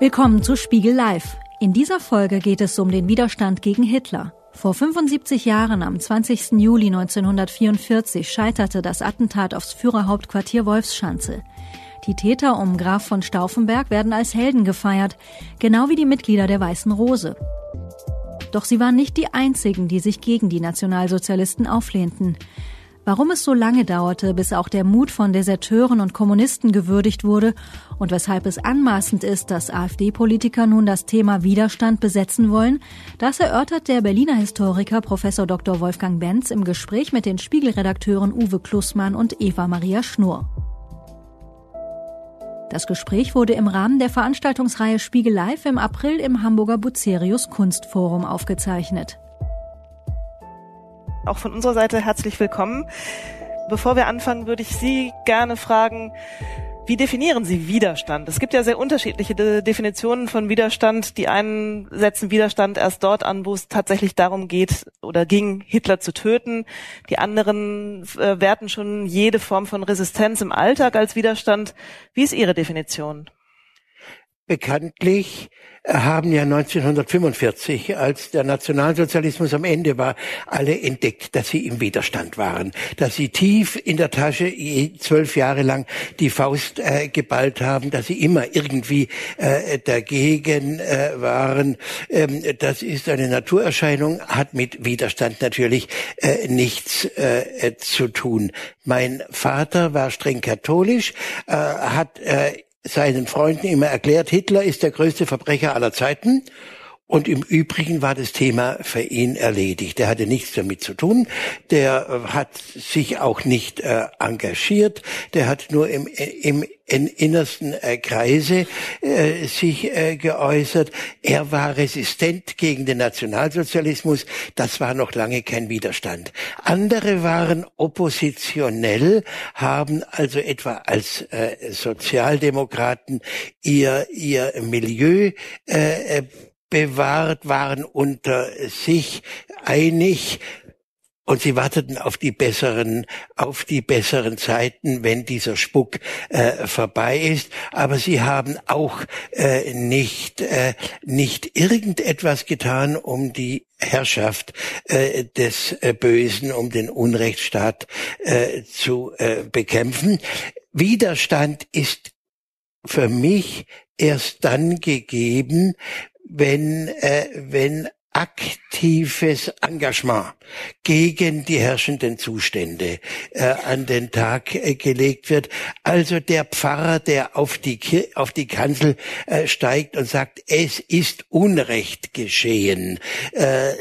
Willkommen zu Spiegel Live. In dieser Folge geht es um den Widerstand gegen Hitler. Vor 75 Jahren, am 20. Juli 1944, scheiterte das Attentat aufs Führerhauptquartier Wolfschanze. Die Täter um Graf von Stauffenberg werden als Helden gefeiert, genau wie die Mitglieder der Weißen Rose. Doch sie waren nicht die einzigen, die sich gegen die Nationalsozialisten auflehnten. Warum es so lange dauerte, bis auch der Mut von Deserteuren und Kommunisten gewürdigt wurde und weshalb es anmaßend ist, dass AfD-Politiker nun das Thema Widerstand besetzen wollen, das erörtert der Berliner Historiker Professor Dr. Wolfgang Benz im Gespräch mit den Spiegelredakteuren Uwe Klussmann und Eva Maria Schnurr. Das Gespräch wurde im Rahmen der Veranstaltungsreihe Spiegel Live im April im Hamburger Bucerius Kunstforum aufgezeichnet. Auch von unserer Seite herzlich willkommen. Bevor wir anfangen, würde ich Sie gerne fragen, wie definieren Sie Widerstand? Es gibt ja sehr unterschiedliche De Definitionen von Widerstand. Die einen setzen Widerstand erst dort an, wo es tatsächlich darum geht oder ging, Hitler zu töten. Die anderen äh, werten schon jede Form von Resistenz im Alltag als Widerstand. Wie ist Ihre Definition? Bekanntlich haben ja 1945, als der Nationalsozialismus am Ende war, alle entdeckt, dass sie im Widerstand waren, dass sie tief in der Tasche zwölf Jahre lang die Faust äh, geballt haben, dass sie immer irgendwie äh, dagegen äh, waren. Ähm, das ist eine Naturerscheinung, hat mit Widerstand natürlich äh, nichts äh, zu tun. Mein Vater war streng katholisch, äh, hat seinen Freunden immer erklärt, Hitler ist der größte Verbrecher aller Zeiten. Und im Übrigen war das Thema für ihn erledigt. Er hatte nichts damit zu tun. Der äh, hat sich auch nicht äh, engagiert. Der hat nur im, im, im innersten äh, Kreise äh, sich äh, geäußert. Er war resistent gegen den Nationalsozialismus. Das war noch lange kein Widerstand. Andere waren oppositionell, haben also etwa als äh, Sozialdemokraten ihr, ihr Milieu äh, bewahrt, waren unter sich einig, und sie warteten auf die besseren, auf die besseren Zeiten, wenn dieser Spuck äh, vorbei ist. Aber sie haben auch äh, nicht, äh, nicht irgendetwas getan, um die Herrschaft äh, des äh, Bösen, um den Unrechtsstaat äh, zu äh, bekämpfen. Widerstand ist für mich erst dann gegeben, wenn, äh, wenn aktives Engagement gegen die herrschenden Zustände äh, an den Tag äh, gelegt wird. Also der Pfarrer, der auf die, auf die Kanzel äh, steigt und sagt, es ist Unrecht geschehen. Äh,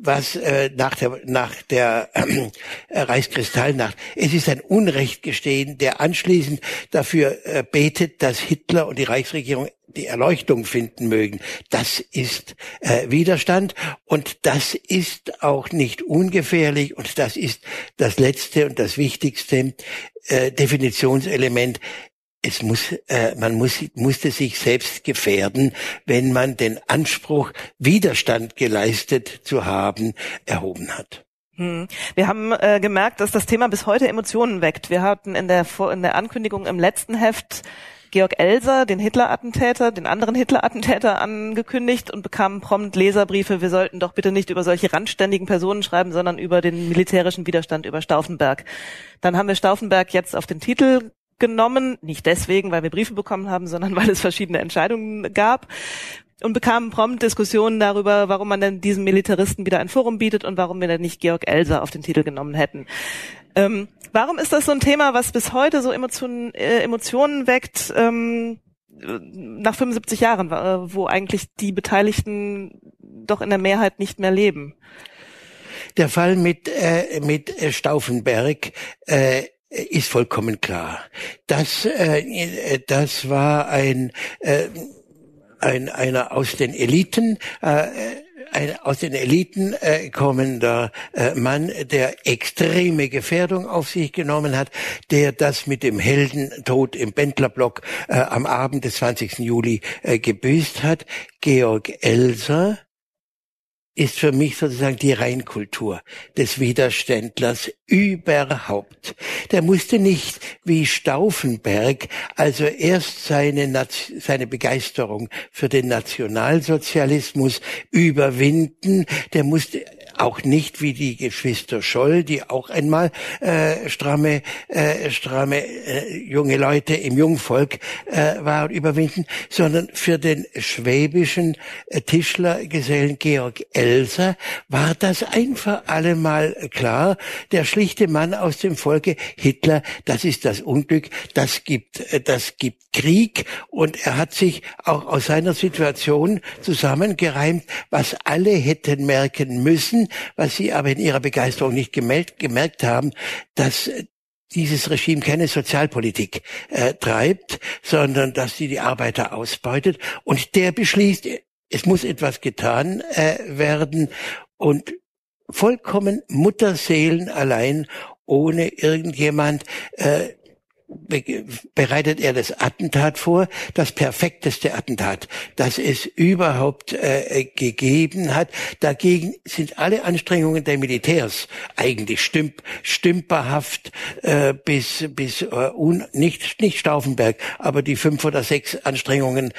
was äh, nach der nach der äh, Reichskristallnacht. Es ist ein Unrecht gestehen, der anschließend dafür äh, betet, dass Hitler und die Reichsregierung die Erleuchtung finden mögen. Das ist äh, Widerstand und das ist auch nicht ungefährlich und das ist das letzte und das wichtigste äh, Definitionselement. Es muss, äh, man muss, musste sich selbst gefährden, wenn man den Anspruch, Widerstand geleistet zu haben, erhoben hat. Hm. Wir haben äh, gemerkt, dass das Thema bis heute Emotionen weckt. Wir hatten in der, in der Ankündigung im letzten Heft Georg Elser, den Hitler-Attentäter, den anderen Hitler-Attentäter angekündigt und bekamen prompt Leserbriefe, wir sollten doch bitte nicht über solche randständigen Personen schreiben, sondern über den militärischen Widerstand über Stauffenberg. Dann haben wir Stauffenberg jetzt auf den Titel genommen, nicht deswegen, weil wir Briefe bekommen haben, sondern weil es verschiedene Entscheidungen gab und bekamen prompt Diskussionen darüber, warum man denn diesem Militaristen wieder ein Forum bietet und warum wir denn nicht Georg Elser auf den Titel genommen hätten. Ähm, warum ist das so ein Thema, was bis heute so Emotionen, äh, Emotionen weckt? Ähm, nach 75 Jahren, äh, wo eigentlich die Beteiligten doch in der Mehrheit nicht mehr leben. Der Fall mit, äh, mit Stauffenberg äh, ist vollkommen klar. Das, äh, das war ein, äh, ein einer aus den Eliten. Äh, ein aus den Eliten äh, kommender äh, Mann, der extreme Gefährdung auf sich genommen hat, der das mit dem Heldentod im Bendlerblock äh, am Abend des 20. Juli äh, gebüßt hat. Georg Elser ist für mich sozusagen die Reinkultur des Widerständlers überhaupt. Der musste nicht wie Stauffenberg also erst seine, seine Begeisterung für den Nationalsozialismus überwinden, der musste auch nicht wie die Geschwister Scholl, die auch einmal äh, stramme, äh, stramme äh, junge Leute im Jungvolk äh, waren, überwinden, sondern für den schwäbischen äh, Tischlergesellen Georg Elser war das einfach allemal klar. Der schlichte Mann aus dem Volke Hitler, das ist das Unglück, das gibt, äh, das gibt Krieg und er hat sich auch aus seiner Situation zusammengereimt, was alle hätten merken müssen, was Sie aber in Ihrer Begeisterung nicht gemerkt, gemerkt haben, dass dieses Regime keine Sozialpolitik äh, treibt, sondern dass sie die Arbeiter ausbeutet. Und der beschließt, es muss etwas getan äh, werden und vollkommen Mutterseelen allein, ohne irgendjemand äh, bereitet er das Attentat vor, das perfekteste Attentat, das es überhaupt äh, gegeben hat. Dagegen sind alle Anstrengungen der Militärs eigentlich stümp, stümperhaft äh, bis bis äh, un, nicht nicht Stauffenberg, aber die fünf oder sechs Anstrengungen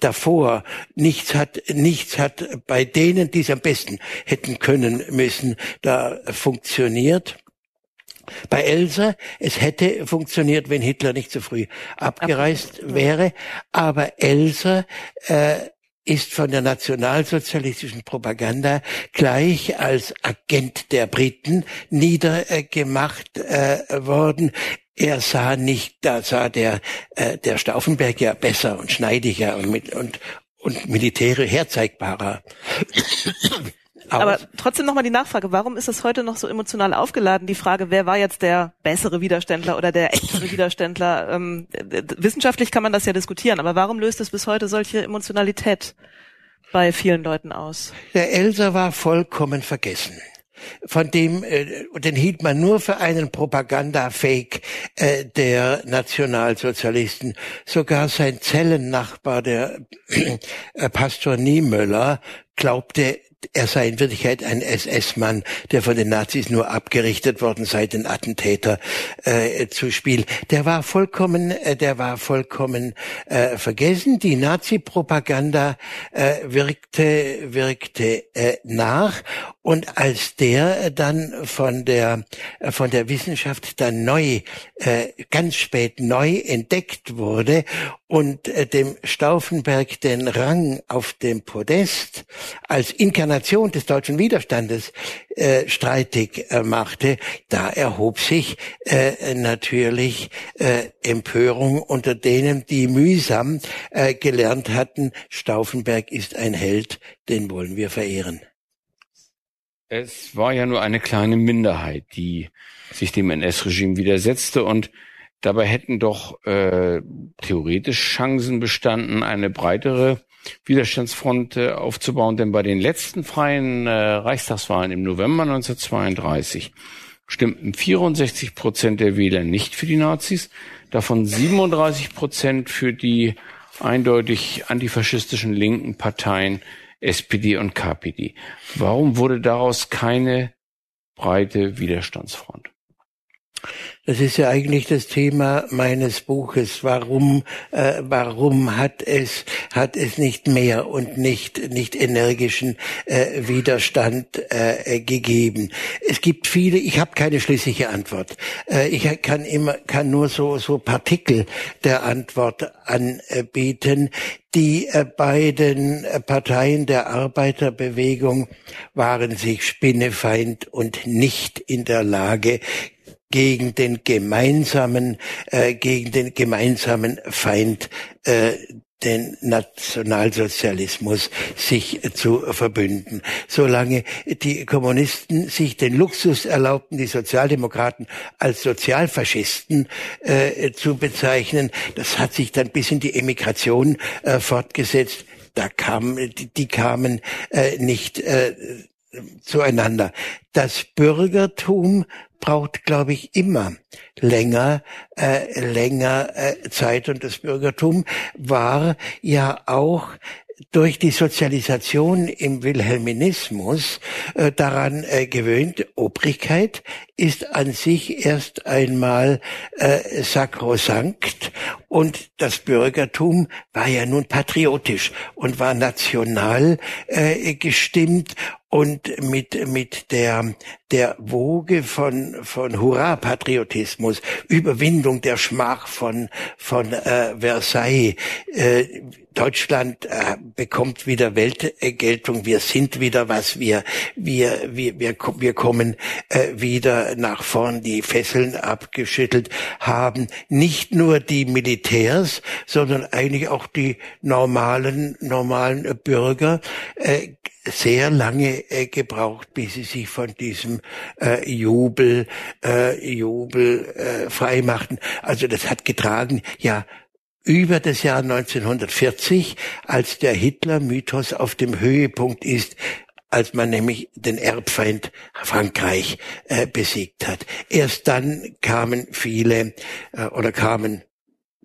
davor. Nichts hat nichts hat bei denen, die es am besten hätten können müssen, da funktioniert. Bei Elsa, es hätte funktioniert, wenn Hitler nicht so früh abgereist wäre, aber Elsa äh, ist von der nationalsozialistischen Propaganda gleich als Agent der Briten niedergemacht äh, worden. Er sah nicht, da sah der, äh, der Stauffenberg ja besser und schneidiger und, mit, und, und militärisch herzeigbarer aber trotzdem nochmal die Nachfrage, warum ist das heute noch so emotional aufgeladen? Die Frage, wer war jetzt der bessere Widerständler oder der echtere Widerständler? Ähm, wissenschaftlich kann man das ja diskutieren, aber warum löst es bis heute solche Emotionalität bei vielen Leuten aus? Der Elsa war vollkommen vergessen von dem, äh, den hielt man nur für einen Propaganda-Fake äh, der Nationalsozialisten. Sogar sein Zellennachbar, der äh, Pastor Niemöller, glaubte, er sei in Wirklichkeit ein SS-Mann, der von den Nazis nur abgerichtet worden sei, den Attentäter äh, zu spielen. Der war vollkommen, äh, der war vollkommen äh, vergessen. Die Nazi-Propaganda äh, wirkte, wirkte äh, nach. Und als der dann von der äh, von der Wissenschaft dann neu, äh, ganz spät neu entdeckt wurde und äh, dem Stauffenberg den Rang auf dem Podest als Inkarnation des deutschen Widerstandes äh, streitig äh, machte, da erhob sich äh, natürlich äh, Empörung unter denen, die mühsam äh, gelernt hatten, Stauffenberg ist ein Held, den wollen wir verehren. Es war ja nur eine kleine Minderheit, die sich dem NS-Regime widersetzte und Dabei hätten doch äh, theoretisch Chancen bestanden, eine breitere Widerstandsfront äh, aufzubauen, denn bei den letzten freien äh, Reichstagswahlen im November 1932 stimmten 64 Prozent der Wähler nicht für die Nazis, davon 37 Prozent für die eindeutig antifaschistischen linken Parteien SPD und KPD. Warum wurde daraus keine breite Widerstandsfront? Das ist ja eigentlich das Thema meines Buches. Warum, äh, warum hat es, hat es nicht mehr und nicht, nicht energischen äh, Widerstand äh, gegeben? Es gibt viele, ich habe keine schlüssige Antwort. Äh, ich kann immer, kann nur so, so Partikel der Antwort anbieten. Die äh, beiden Parteien der Arbeiterbewegung waren sich Spinnefeind und nicht in der Lage, gegen den gemeinsamen, äh, gegen den gemeinsamen Feind, äh, den Nationalsozialismus sich zu verbünden. Solange die Kommunisten sich den Luxus erlaubten, die Sozialdemokraten als Sozialfaschisten äh, zu bezeichnen, das hat sich dann bis in die Emigration äh, fortgesetzt. Da kamen, die, die kamen äh, nicht äh, zueinander. Das Bürgertum braucht, glaube ich, immer länger, äh, länger äh, Zeit. Und das Bürgertum war ja auch durch die Sozialisation im Wilhelminismus äh, daran äh, gewöhnt, Obrigkeit ist an sich erst einmal äh, sakrosankt. Und das Bürgertum war ja nun patriotisch und war national äh, gestimmt und mit mit der der Woge von von Hurra-Patriotismus, Überwindung der Schmach von von äh, Versailles. Äh, Deutschland äh, bekommt wieder Weltgeltung. Wir sind wieder was. Wir wir wir wir, wir kommen äh, wieder nach vorn. Die Fesseln abgeschüttelt haben nicht nur die Militärs, sondern eigentlich auch die normalen normalen Bürger. Äh, sehr lange äh, gebraucht, bis sie sich von diesem äh, Jubel, äh, Jubel äh, freimachten. Also das hat getragen, ja, über das Jahr 1940, als der Hitler-Mythos auf dem Höhepunkt ist, als man nämlich den Erbfeind Frankreich äh, besiegt hat. Erst dann kamen viele äh, oder kamen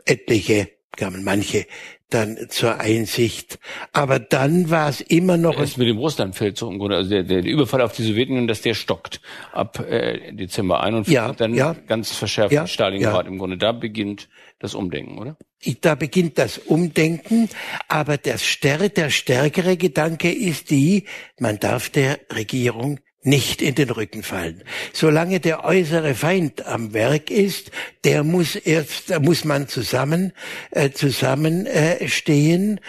etliche, kamen manche dann zur Einsicht. Aber dann war es immer noch. Es mit dem Russlandfeldzug im Grunde, also der, der Überfall auf die Sowjetunion, dass der stockt ab äh, Dezember 41, ja, dann ja, ganz verschärft ja, Stalingrad ja. im Grunde. Da beginnt das Umdenken, oder? Da beginnt das Umdenken, aber das stär der stärkere Gedanke ist die, man darf der Regierung nicht in den Rücken fallen. Solange der äußere Feind am Werk ist, der muss erst, da muss man zusammen, äh, zusammen äh, stehen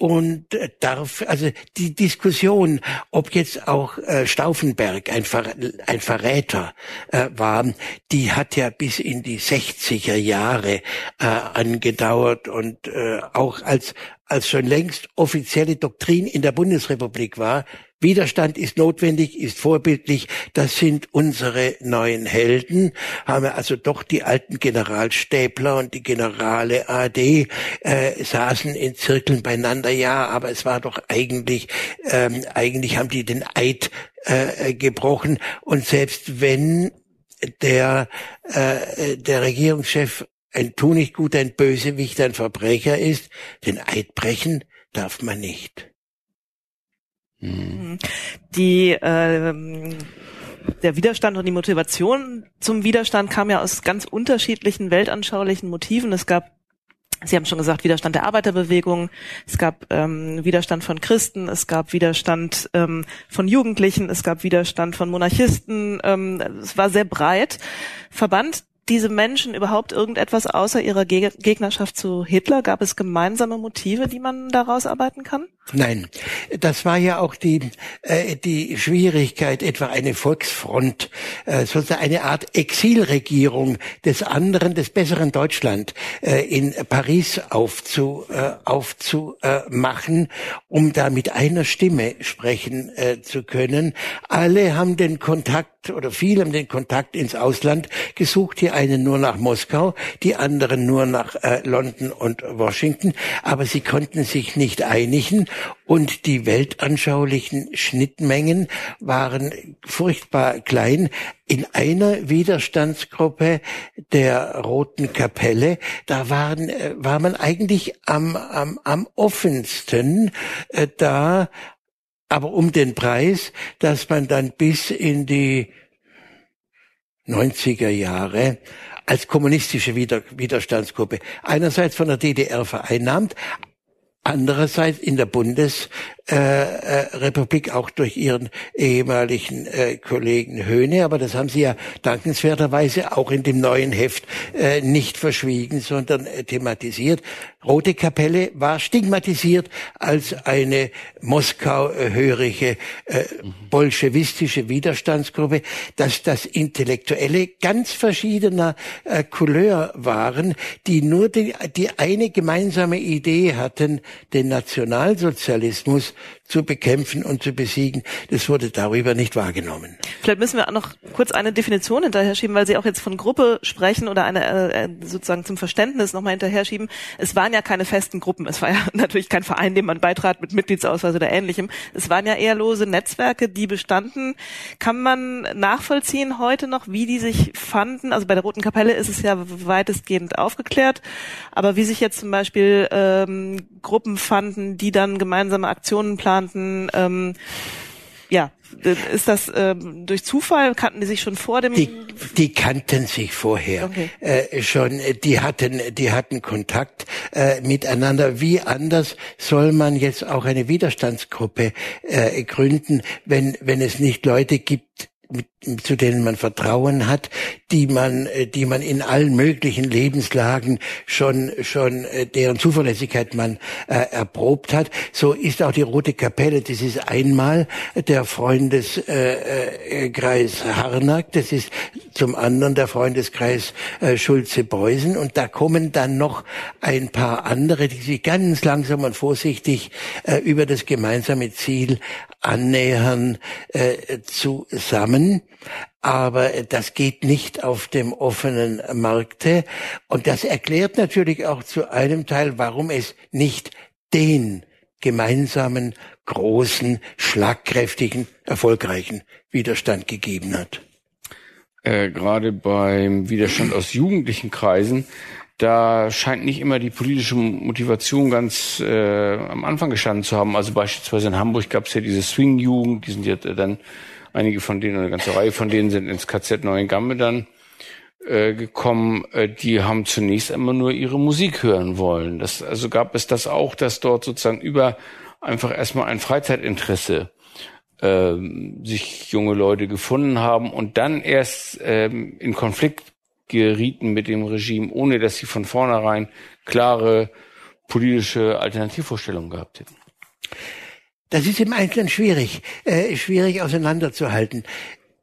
und darf, also die Diskussion, ob jetzt auch äh, Stauffenberg ein, Ver, ein Verräter äh, war, die hat ja bis in die 60er Jahre äh, angedauert und äh, auch als als schon längst offizielle Doktrin in der Bundesrepublik war, Widerstand ist notwendig, ist vorbildlich. Das sind unsere neuen Helden. Haben wir also doch die alten Generalstäbler und die Generale AD äh, saßen in Zirkeln beieinander. Ja, aber es war doch eigentlich, ähm, eigentlich haben die den Eid äh, gebrochen. Und selbst wenn der, äh, der Regierungschef ein Tu nicht gut, ein Bösewicht, ein Verbrecher ist, den Eid brechen darf man nicht. Mhm. Die äh, der Widerstand und die Motivation zum Widerstand kam ja aus ganz unterschiedlichen weltanschaulichen Motiven. Es gab Sie haben schon gesagt, Widerstand der Arbeiterbewegung, es gab ähm, Widerstand von Christen, es gab Widerstand ähm, von Jugendlichen, es gab Widerstand von Monarchisten, ähm, es war sehr breit. Verband diese Menschen überhaupt irgendetwas außer ihrer Gegnerschaft zu Hitler? Gab es gemeinsame Motive, die man daraus arbeiten kann? Nein, das war ja auch die äh, die Schwierigkeit, etwa eine Volksfront, äh, sozusagen eine Art Exilregierung des anderen, des besseren Deutschland äh, in Paris aufzu äh, aufzumachen, um da mit einer Stimme sprechen äh, zu können. Alle haben den Kontakt oder viele haben den Kontakt ins Ausland gesucht. Die einen nur nach Moskau, die anderen nur nach äh, London und Washington, aber sie konnten sich nicht einigen und die weltanschaulichen Schnittmengen waren furchtbar klein. In einer Widerstandsgruppe der Roten Kapelle, da waren, äh, war man eigentlich am, am, am offensten äh, da, aber um den Preis, dass man dann bis in die 90er Jahre als kommunistische Widerstandsgruppe einerseits von der DDR vereinnahmt, andererseits in der Bundesrepublik äh, äh, auch durch ihren ehemaligen äh, Kollegen Höhne, aber das haben sie ja dankenswerterweise auch in dem neuen Heft nicht verschwiegen, sondern thematisiert. Rote Kapelle war stigmatisiert als eine Moskau-hörige bolschewistische Widerstandsgruppe, dass das Intellektuelle ganz verschiedener Couleur waren, die nur die, die eine gemeinsame Idee hatten, den Nationalsozialismus zu bekämpfen und zu besiegen. Das wurde darüber nicht wahrgenommen. Vielleicht müssen wir noch kurz eine Definition hinterher schieben, weil Sie auch jetzt von Gruppe sprechen oder eine äh, sozusagen zum Verständnis nochmal hinterher schieben. Es waren ja keine festen Gruppen. Es war ja natürlich kein Verein, dem man beitrat mit Mitgliedsausweis oder ähnlichem. Es waren ja eher lose Netzwerke, die bestanden. Kann man nachvollziehen heute noch, wie die sich fanden? Also bei der Roten Kapelle ist es ja weitestgehend aufgeklärt. Aber wie sich jetzt zum Beispiel ähm, Gruppen fanden, die dann gemeinsame Aktionen planten. Ähm, ja, ist das äh, durch Zufall? Kannten die sich schon vor dem? Die, die kannten sich vorher okay. äh, schon. Die hatten, die hatten Kontakt äh, miteinander. Wie anders soll man jetzt auch eine Widerstandsgruppe äh, gründen, wenn wenn es nicht Leute gibt, zu denen man Vertrauen hat, die man, äh, die man in allen möglichen Lebenslagen schon, schon äh, deren Zuverlässigkeit man äh, erprobt hat. So ist auch die Rote Kapelle. Das ist einmal der Freundeskreis äh, Harnack, das ist zum anderen der Freundeskreis äh, Schulze-Beusen und da kommen dann noch ein paar andere, die sich ganz langsam und vorsichtig äh, über das gemeinsame Ziel annähern äh, zusammen. Aber das geht nicht auf dem offenen Markte. Und das erklärt natürlich auch zu einem Teil, warum es nicht den gemeinsamen, großen, schlagkräftigen, erfolgreichen Widerstand gegeben hat. Äh, Gerade beim Widerstand aus jugendlichen Kreisen da scheint nicht immer die politische Motivation ganz äh, am Anfang gestanden zu haben. Also beispielsweise in Hamburg gab es ja diese Swing-Jugend, die sind ja dann, einige von denen, eine ganze Reihe von denen sind ins KZ Neuengamme dann äh, gekommen, äh, die haben zunächst immer nur ihre Musik hören wollen. Das, also gab es das auch, dass dort sozusagen über einfach erstmal ein Freizeitinteresse äh, sich junge Leute gefunden haben und dann erst ähm, in Konflikt gerieten mit dem Regime, ohne dass sie von vornherein klare politische Alternativvorstellungen gehabt hätten. Das ist im Einzelnen schwierig, äh, schwierig auseinanderzuhalten.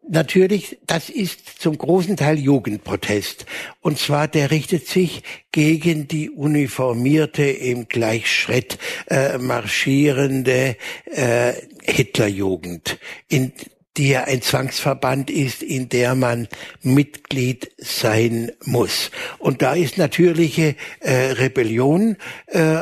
Natürlich, das ist zum großen Teil Jugendprotest. Und zwar, der richtet sich gegen die uniformierte, im Gleichschritt äh, marschierende äh, Hitlerjugend. In die ja ein Zwangsverband ist, in der man Mitglied sein muss. Und da ist natürliche äh, Rebellion äh,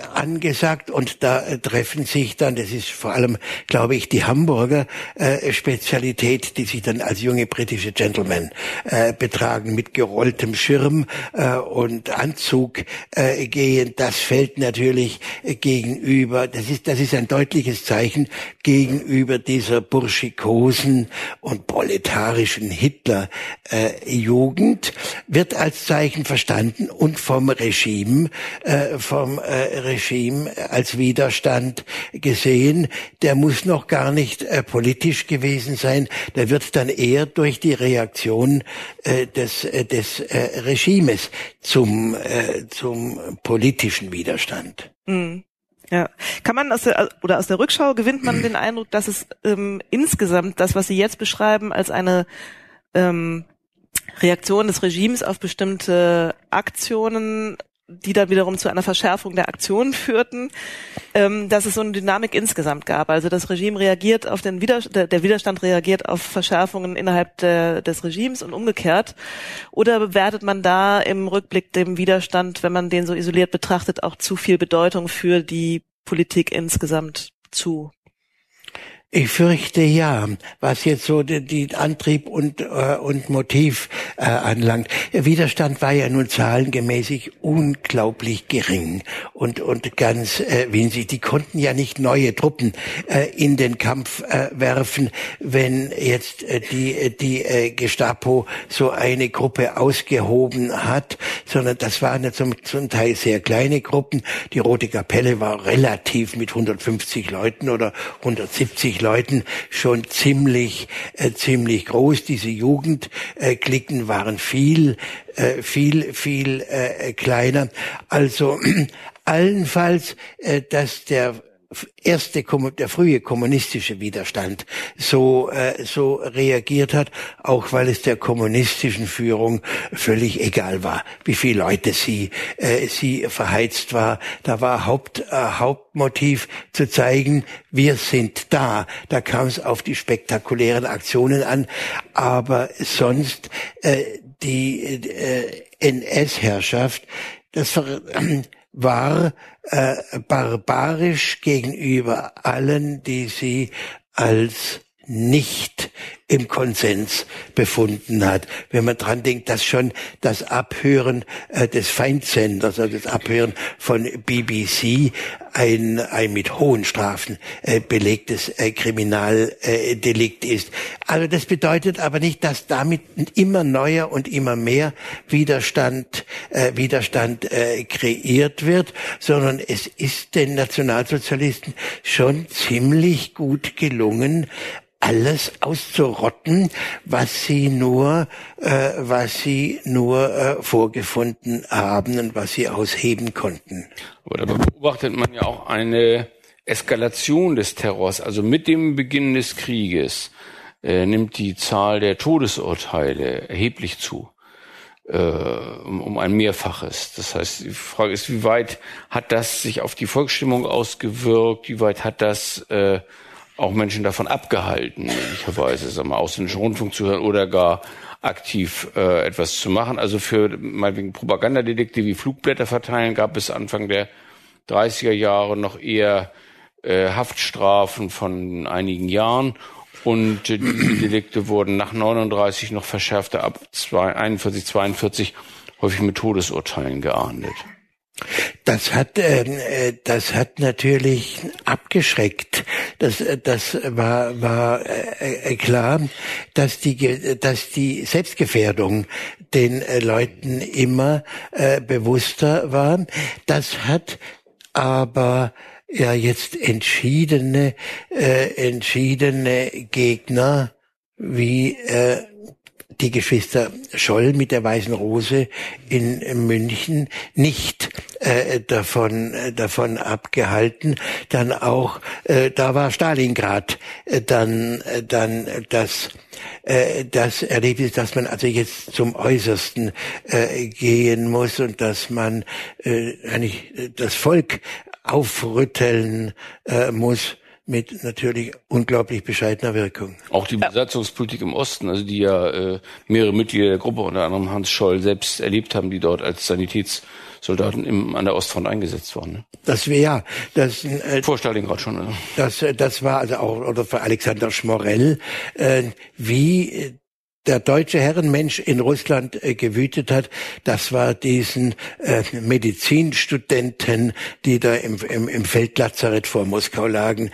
angesagt und da äh, treffen sich dann, das ist vor allem, glaube ich, die Hamburger äh, Spezialität, die sich dann als junge britische Gentlemen äh, betragen, mit gerolltem Schirm äh, und Anzug äh, gehen. Das fällt natürlich äh, gegenüber, das ist, das ist ein deutliches Zeichen gegenüber dieser burschikosen und proletarischen Hitler-Jugend, wird als Zeichen verstanden und vom Regime, äh, vom äh, Regime als Widerstand gesehen. Der muss noch gar nicht äh, politisch gewesen sein. Der wird dann eher durch die Reaktion äh, des, äh, des äh, Regimes zum, äh, zum politischen Widerstand. Mhm. Ja, kann man aus der oder aus der Rückschau gewinnt man den Eindruck, dass es ähm, insgesamt das, was Sie jetzt beschreiben, als eine ähm, Reaktion des Regimes auf bestimmte Aktionen die dann wiederum zu einer Verschärfung der Aktionen führten, ähm, dass es so eine Dynamik insgesamt gab. Also das Regime reagiert auf den Widerstand, der Widerstand reagiert auf Verschärfungen innerhalb der, des Regimes und umgekehrt. Oder bewertet man da im Rückblick dem Widerstand, wenn man den so isoliert betrachtet, auch zu viel Bedeutung für die Politik insgesamt zu? Ich fürchte ja, was jetzt so die, die Antrieb und, äh, und Motiv äh, anlangt. Der Widerstand war ja nun zahlengemäßig unglaublich gering und, und ganz äh, winzig. Die konnten ja nicht neue Truppen äh, in den Kampf äh, werfen, wenn jetzt äh, die, die äh, Gestapo so eine Gruppe ausgehoben hat, sondern das waren ja zum, zum Teil sehr kleine Gruppen. Die Rote Kapelle war relativ mit 150 Leuten oder 170 Leuten schon ziemlich, äh, ziemlich groß. Diese Jugendklicken waren viel, äh, viel, viel äh, kleiner. Also allenfalls, äh, dass der erste, der frühe kommunistische Widerstand so, äh, so reagiert hat, auch weil es der kommunistischen Führung völlig egal war, wie viele Leute sie, äh, sie verheizt war. Da war Haupt, äh, Hauptmotiv zu zeigen, wir sind da. Da kam es auf die spektakulären Aktionen an, aber sonst äh, die äh, NS-Herrschaft, das äh, war äh, barbarisch gegenüber allen, die sie als nicht im Konsens befunden hat. Wenn man dran denkt, dass schon das Abhören äh, des Feindsenders, also das Abhören von BBC ein, ein mit hohen Strafen äh, belegtes äh, Kriminaldelikt ist. Also das bedeutet aber nicht, dass damit immer neuer und immer mehr Widerstand, äh, Widerstand äh, kreiert wird, sondern es ist den Nationalsozialisten schon ziemlich gut gelungen, alles auszurotten, was sie nur, äh, was sie nur äh, vorgefunden haben und was sie ausheben konnten. Aber da beobachtet man ja auch eine Eskalation des Terrors. Also mit dem Beginn des Krieges äh, nimmt die Zahl der Todesurteile erheblich zu. Äh, um, um ein Mehrfaches. Das heißt, die Frage ist, wie weit hat das sich auf die Volksstimmung ausgewirkt? Wie weit hat das äh, auch Menschen davon abgehalten, möglicherweise, sagen wir, ausländischen Rundfunk zu hören oder gar aktiv äh, etwas zu machen. Also für meinetwegen Propagandadelikte wie Flugblätter verteilen gab es Anfang der 30er Jahre noch eher äh, Haftstrafen von einigen Jahren und äh, diese Delikte wurden nach 39 noch verschärfter ab 41, 42 häufig mit Todesurteilen geahndet. Das hat, ähm, äh, das hat natürlich abgeschreckt. Das, äh, das war, war äh, äh, klar, dass die, dass die Selbstgefährdung den äh, Leuten immer äh, bewusster war. Das hat aber ja jetzt entschiedene, äh, entschiedene Gegner wie äh, die Geschwister Scholl mit der Weißen Rose in München nicht äh, davon äh, davon abgehalten. Dann auch äh, da war Stalingrad äh, dann äh, dann das äh, das Erlebnis, dass man also jetzt zum Äußersten äh, gehen muss und dass man äh, eigentlich das Volk aufrütteln äh, muss mit natürlich unglaublich bescheidener Wirkung. Auch die Besatzungspolitik im Osten, also die ja äh, mehrere Mitglieder der Gruppe, unter anderem Hans Scholl, selbst erlebt haben, die dort als Sanitätssoldaten im, an der Ostfront eingesetzt waren. Ne? Das wäre ja das äh, vor Stalingrad schon. Oder? Das äh, das war also auch oder für Alexander Schmorell, äh, wie der deutsche Herrenmensch in Russland äh, gewütet hat, das war diesen äh, Medizinstudenten, die da im, im, im Feldlazarett vor Moskau lagen,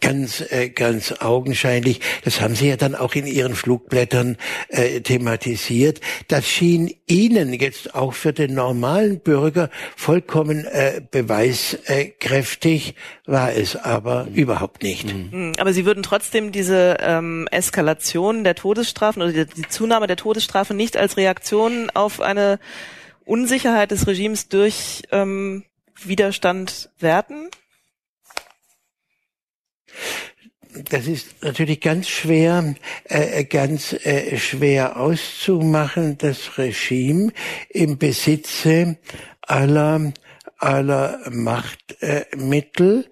ganz, äh, ganz augenscheinlich. Das haben Sie ja dann auch in Ihren Flugblättern äh, thematisiert. Das schien Ihnen jetzt auch für den normalen Bürger vollkommen äh, beweiskräftig, war es aber mhm. überhaupt nicht. Mhm. Aber Sie würden trotzdem diese ähm, Eskalation der Todesstrafen oder die, die Zunahme der Todesstrafe nicht als Reaktion auf eine Unsicherheit des Regimes durch ähm, Widerstand werten? Das ist natürlich ganz schwer, äh, ganz äh, schwer auszumachen, das Regime im Besitze aller aller Machtmittel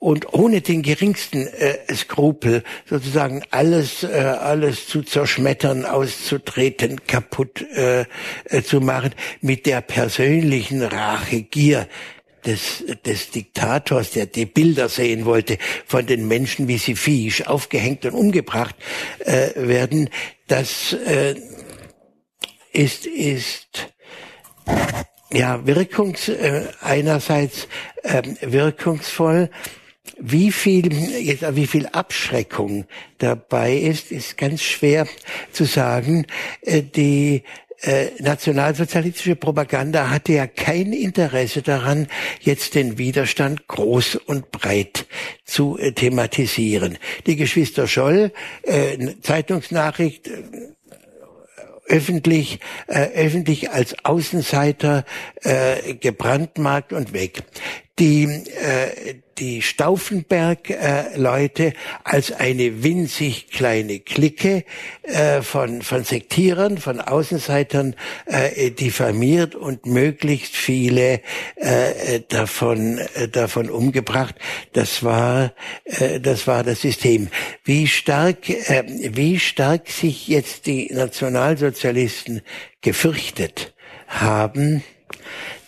und ohne den geringsten äh, Skrupel sozusagen alles äh, alles zu zerschmettern, auszutreten, kaputt äh, äh, zu machen mit der persönlichen Rachegier des, des Diktators, der die Bilder sehen wollte von den Menschen, wie sie fiesch aufgehängt und umgebracht äh, werden, das äh, ist, ist ja wirkungs, äh, einerseits äh, wirkungsvoll, wie viel, wie viel Abschreckung dabei ist, ist ganz schwer zu sagen. Äh, die äh, nationalsozialistische Propaganda hatte ja kein Interesse daran, jetzt den Widerstand groß und breit zu äh, thematisieren. Die Geschwister Scholl, Zeitungsnachricht, öffentlich, öffentlich als Außenseiter gebrandmarkt und weg. Die, äh, die Stauffenberg-Leute äh, als eine winzig kleine Clique äh, von, von Sektierern, von Außenseitern äh, diffamiert und möglichst viele äh, davon, äh, davon umgebracht. Das war, äh, das war das System. Wie stark, äh, wie stark sich jetzt die Nationalsozialisten gefürchtet haben,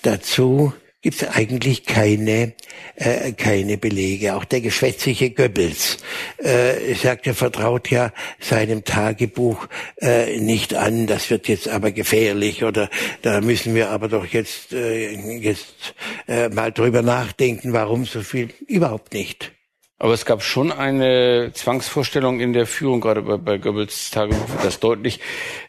dazu gibt es eigentlich keine, äh, keine Belege. Auch der geschwätzige Goebbels äh, sagt, er vertraut ja seinem Tagebuch äh, nicht an, das wird jetzt aber gefährlich oder da müssen wir aber doch jetzt, äh, jetzt äh, mal drüber nachdenken, warum so viel. Überhaupt nicht. Aber es gab schon eine Zwangsvorstellung in der Führung, gerade bei, bei Goebbels Tagebuch wird das deutlich,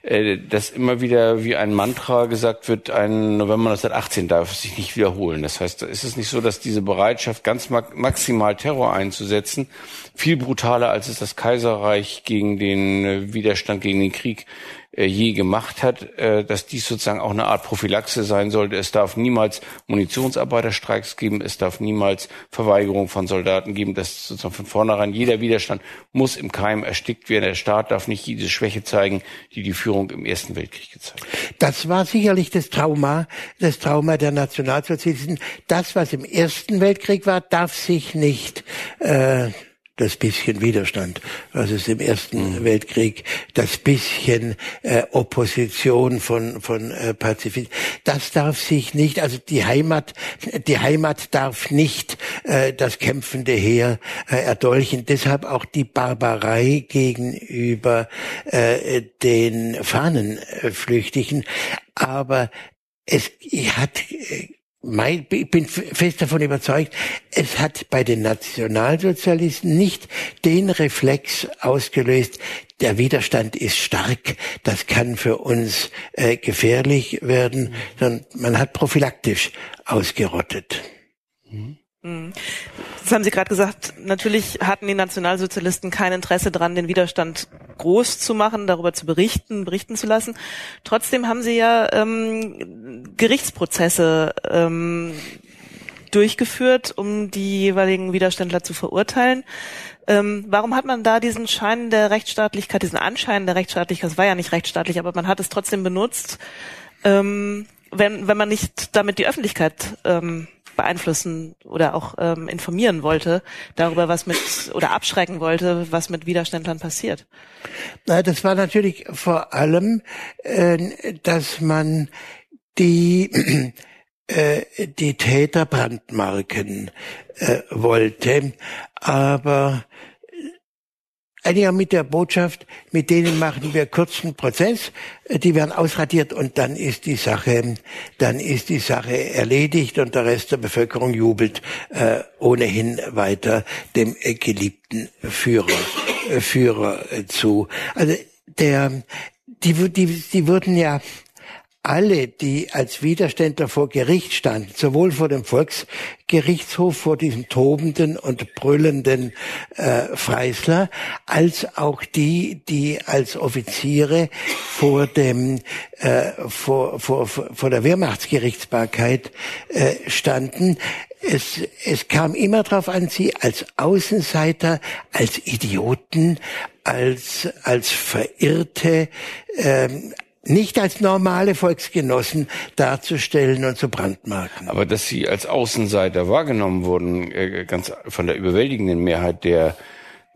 äh, dass immer wieder wie ein Mantra gesagt wird, ein November 1918 darf sich nicht wiederholen. Das heißt, ist es nicht so, dass diese Bereitschaft, ganz maximal Terror einzusetzen, viel brutaler als es das Kaiserreich gegen den äh, Widerstand, gegen den Krieg je gemacht hat, äh, dass dies sozusagen auch eine Art Prophylaxe sein sollte. Es darf niemals Munitionsarbeiterstreiks geben, es darf niemals Verweigerung von Soldaten geben, dass sozusagen von vornherein jeder Widerstand muss im Keim erstickt werden. Der Staat darf nicht diese Schwäche zeigen, die die Führung im Ersten Weltkrieg gezeigt hat. Das war sicherlich das Trauma, das Trauma der Nationalsozialisten. Das, was im Ersten Weltkrieg war, darf sich nicht äh, das bisschen Widerstand, was es im Ersten mhm. Weltkrieg, das bisschen äh, Opposition von von äh, Pazifisten, das darf sich nicht, also die Heimat, die Heimat darf nicht äh, das kämpfende Heer äh, erdolchen. Deshalb auch die Barbarei gegenüber äh, den Fahnenflüchtigen. Aber es hat äh, mein, ich bin fest davon überzeugt, es hat bei den Nationalsozialisten nicht den Reflex ausgelöst, der Widerstand ist stark, das kann für uns äh, gefährlich werden, sondern man hat prophylaktisch ausgerottet. Mhm. Mhm. Das haben Sie gerade gesagt. Natürlich hatten die Nationalsozialisten kein Interesse daran, den Widerstand groß zu machen, darüber zu berichten, berichten zu lassen. Trotzdem haben Sie ja ähm, Gerichtsprozesse ähm, durchgeführt, um die jeweiligen Widerständler zu verurteilen. Ähm, warum hat man da diesen Schein der Rechtsstaatlichkeit, diesen Anschein der Rechtsstaatlichkeit, das war ja nicht rechtsstaatlich, aber man hat es trotzdem benutzt, ähm, wenn, wenn man nicht damit die Öffentlichkeit ähm, beeinflussen oder auch ähm, informieren wollte darüber, was mit oder abschrecken wollte, was mit Widerständlern passiert. Na, das war natürlich vor allem, äh, dass man die äh, die Täter brandmarken äh, wollte, aber Einige mit der Botschaft, mit denen machen wir kurzen Prozess, äh, die werden ausradiert und dann ist die Sache, dann ist die Sache erledigt und der Rest der Bevölkerung jubelt äh, ohnehin weiter dem äh, geliebten Führer, äh, Führer äh, zu. Also der, die, die, die wurden ja alle, die als Widerständler vor Gericht standen, sowohl vor dem Volksgerichtshof, vor diesem tobenden und brüllenden äh, Freisler, als auch die, die als Offiziere vor dem äh, vor, vor, vor der Wehrmachtsgerichtsbarkeit äh, standen, es, es kam immer darauf an, sie als Außenseiter, als Idioten, als, als Verirrte, ähm, nicht als normale Volksgenossen darzustellen und zu brandmarken. Aber dass sie als Außenseiter wahrgenommen wurden, äh, ganz von der überwältigenden Mehrheit der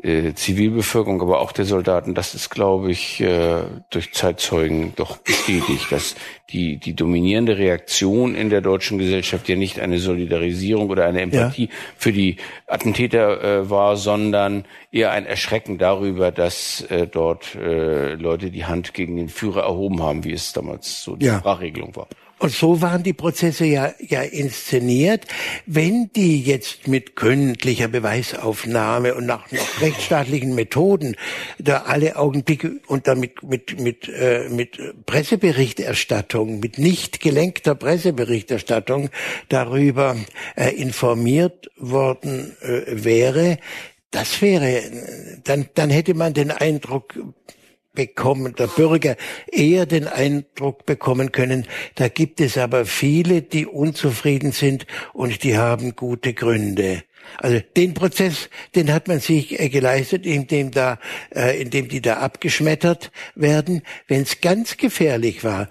äh, Zivilbevölkerung, aber auch der Soldaten, das ist, glaube ich, äh, durch Zeitzeugen doch bestätigt, dass die, die dominierende Reaktion in der deutschen Gesellschaft ja nicht eine Solidarisierung oder eine Empathie ja. für die Attentäter äh, war, sondern eher ein Erschrecken darüber, dass äh, dort äh, Leute die Hand gegen den Führer erhoben haben, wie es damals so die ja. Sprachregelung war. Und so waren die Prozesse ja, ja inszeniert. Wenn die jetzt mit gründlicher Beweisaufnahme und nach noch rechtsstaatlichen Methoden da alle Augenblicke und damit mit, mit, äh, mit Presseberichterstattung, mit nicht gelenkter Presseberichterstattung darüber äh, informiert worden äh, wäre, das wäre, dann, dann hätte man den Eindruck bekommen, der Bürger eher den Eindruck bekommen können, da gibt es aber viele, die unzufrieden sind und die haben gute Gründe. Also den Prozess, den hat man sich äh, geleistet, indem da, äh, indem die da abgeschmettert werden. Wenn es ganz gefährlich war,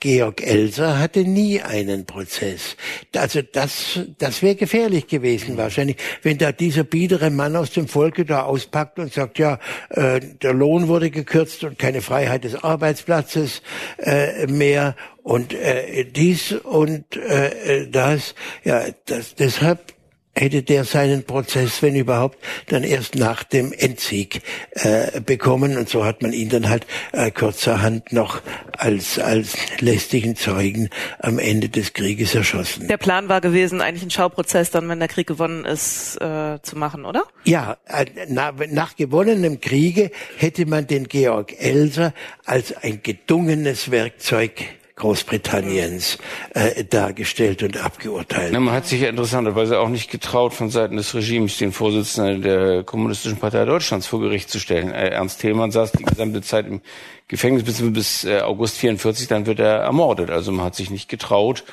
Georg Elser hatte nie einen Prozess. Also das, das wäre gefährlich gewesen wahrscheinlich, wenn da dieser biedere Mann aus dem Volke da auspackt und sagt, ja, äh, der Lohn wurde gekürzt und keine Freiheit des Arbeitsplatzes äh, mehr und äh, dies und äh, das. Ja, das, deshalb hätte der seinen Prozess, wenn überhaupt, dann erst nach dem Endsieg äh, bekommen. Und so hat man ihn dann halt äh, kurzerhand noch als, als lästigen Zeugen am Ende des Krieges erschossen. Der Plan war gewesen, eigentlich einen Schauprozess dann, wenn der Krieg gewonnen ist, äh, zu machen, oder? Ja, äh, na, nach gewonnenem Kriege hätte man den Georg Elser als ein gedungenes Werkzeug Großbritanniens äh, dargestellt und abgeurteilt. Na, man hat sich ja interessanterweise auch nicht getraut, von Seiten des Regimes den Vorsitzenden der Kommunistischen Partei Deutschlands vor Gericht zu stellen. Äh, Ernst Thälmann saß die gesamte Zeit im Gefängnis bis, bis äh, August 44, dann wird er ermordet. Also man hat sich nicht getraut,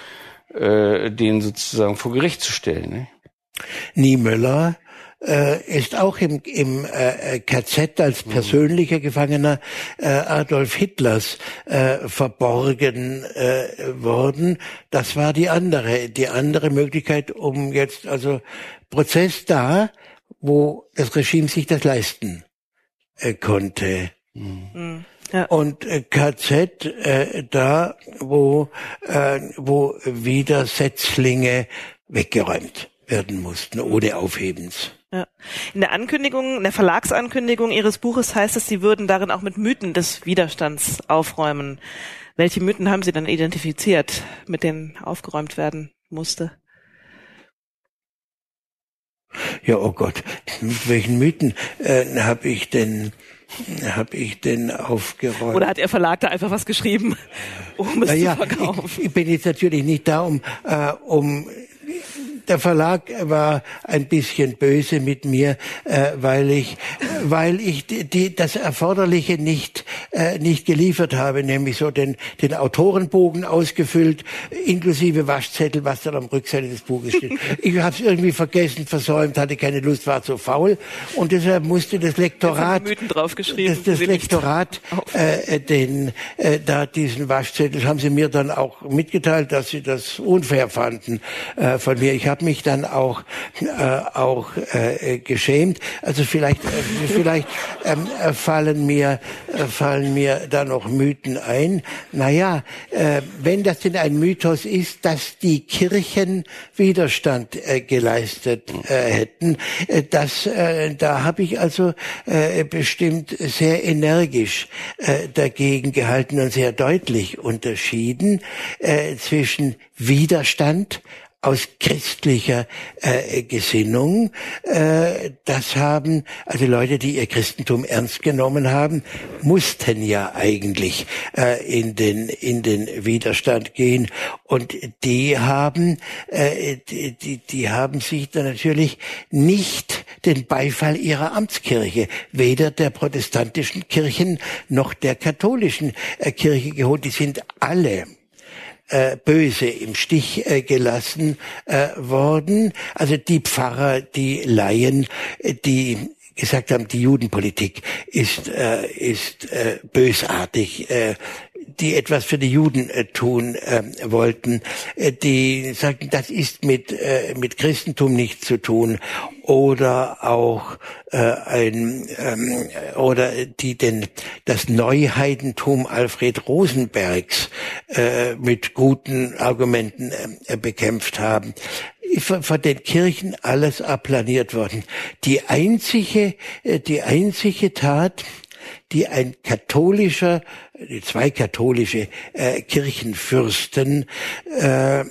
äh, den sozusagen vor Gericht zu stellen. Ne? Niemöller äh, ist auch im, im äh, KZ als mhm. persönlicher Gefangener äh, Adolf Hitlers äh, verborgen äh, worden. Das war die andere, die andere Möglichkeit, um jetzt also Prozess da, wo das Regime sich das leisten äh, konnte. Mhm. Ja. Und äh, KZ äh, da, wo, äh, wo Widersetzlinge weggeräumt werden mussten, ohne Aufhebens. Ja. In der Ankündigung, in der Verlagsankündigung Ihres Buches heißt es, Sie würden darin auch mit Mythen des Widerstands aufräumen. Welche Mythen haben Sie dann identifiziert, mit denen aufgeräumt werden musste? Ja, oh Gott, mit welchen Mythen äh, habe ich denn habe ich denn aufgeräumt? Oder hat Ihr Verlag da einfach was geschrieben, um es naja, zu verkaufen? Ich, ich bin jetzt natürlich nicht da, um, äh, um der Verlag war ein bisschen böse mit mir, äh, weil ich, weil ich die, die, das Erforderliche nicht, äh, nicht geliefert habe, nämlich so den, den Autorenbogen ausgefüllt, inklusive Waschzettel, was dann am Rückseite des Buches steht. Ich habe es irgendwie vergessen, versäumt, hatte keine Lust, war zu faul und deshalb musste das Lektorat, das, das Lektorat, äh, den, äh, da diesen Waschzettel haben sie mir dann auch mitgeteilt, dass sie das unfair fanden äh, von mir. Ich habe mich dann auch äh, auch äh, geschämt. Also vielleicht äh, vielleicht ähm, fallen mir äh, fallen mir da noch Mythen ein. Naja, äh, wenn das denn ein Mythos ist, dass die Kirchen Widerstand äh, geleistet äh, hätten, äh, das äh, da habe ich also äh, bestimmt sehr energisch äh, dagegen gehalten und sehr deutlich unterschieden äh, zwischen Widerstand aus christlicher äh, Gesinnung. Äh, das haben, also Leute, die ihr Christentum ernst genommen haben, mussten ja eigentlich äh, in den in den Widerstand gehen und die haben äh, die, die, haben sich dann natürlich nicht den Beifall ihrer Amtskirche, weder der protestantischen Kirchen noch der katholischen äh, Kirche geholt. Die sind alle äh, böse im Stich äh, gelassen äh, worden. Also die Pfarrer, die Laien, die gesagt haben, die Judenpolitik ist, ist bösartig, die etwas für die Juden äh, tun äh, wollten, äh, die sagten, das ist mit, äh, mit Christentum nichts zu tun oder auch äh, ein ähm, oder die den das Neuheidentum Alfred Rosenbergs äh, mit guten Argumenten äh, bekämpft haben von, von den Kirchen alles aplaniert worden. Die einzige, äh, die einzige Tat, die ein katholischer, zwei katholische äh, Kirchenfürsten äh,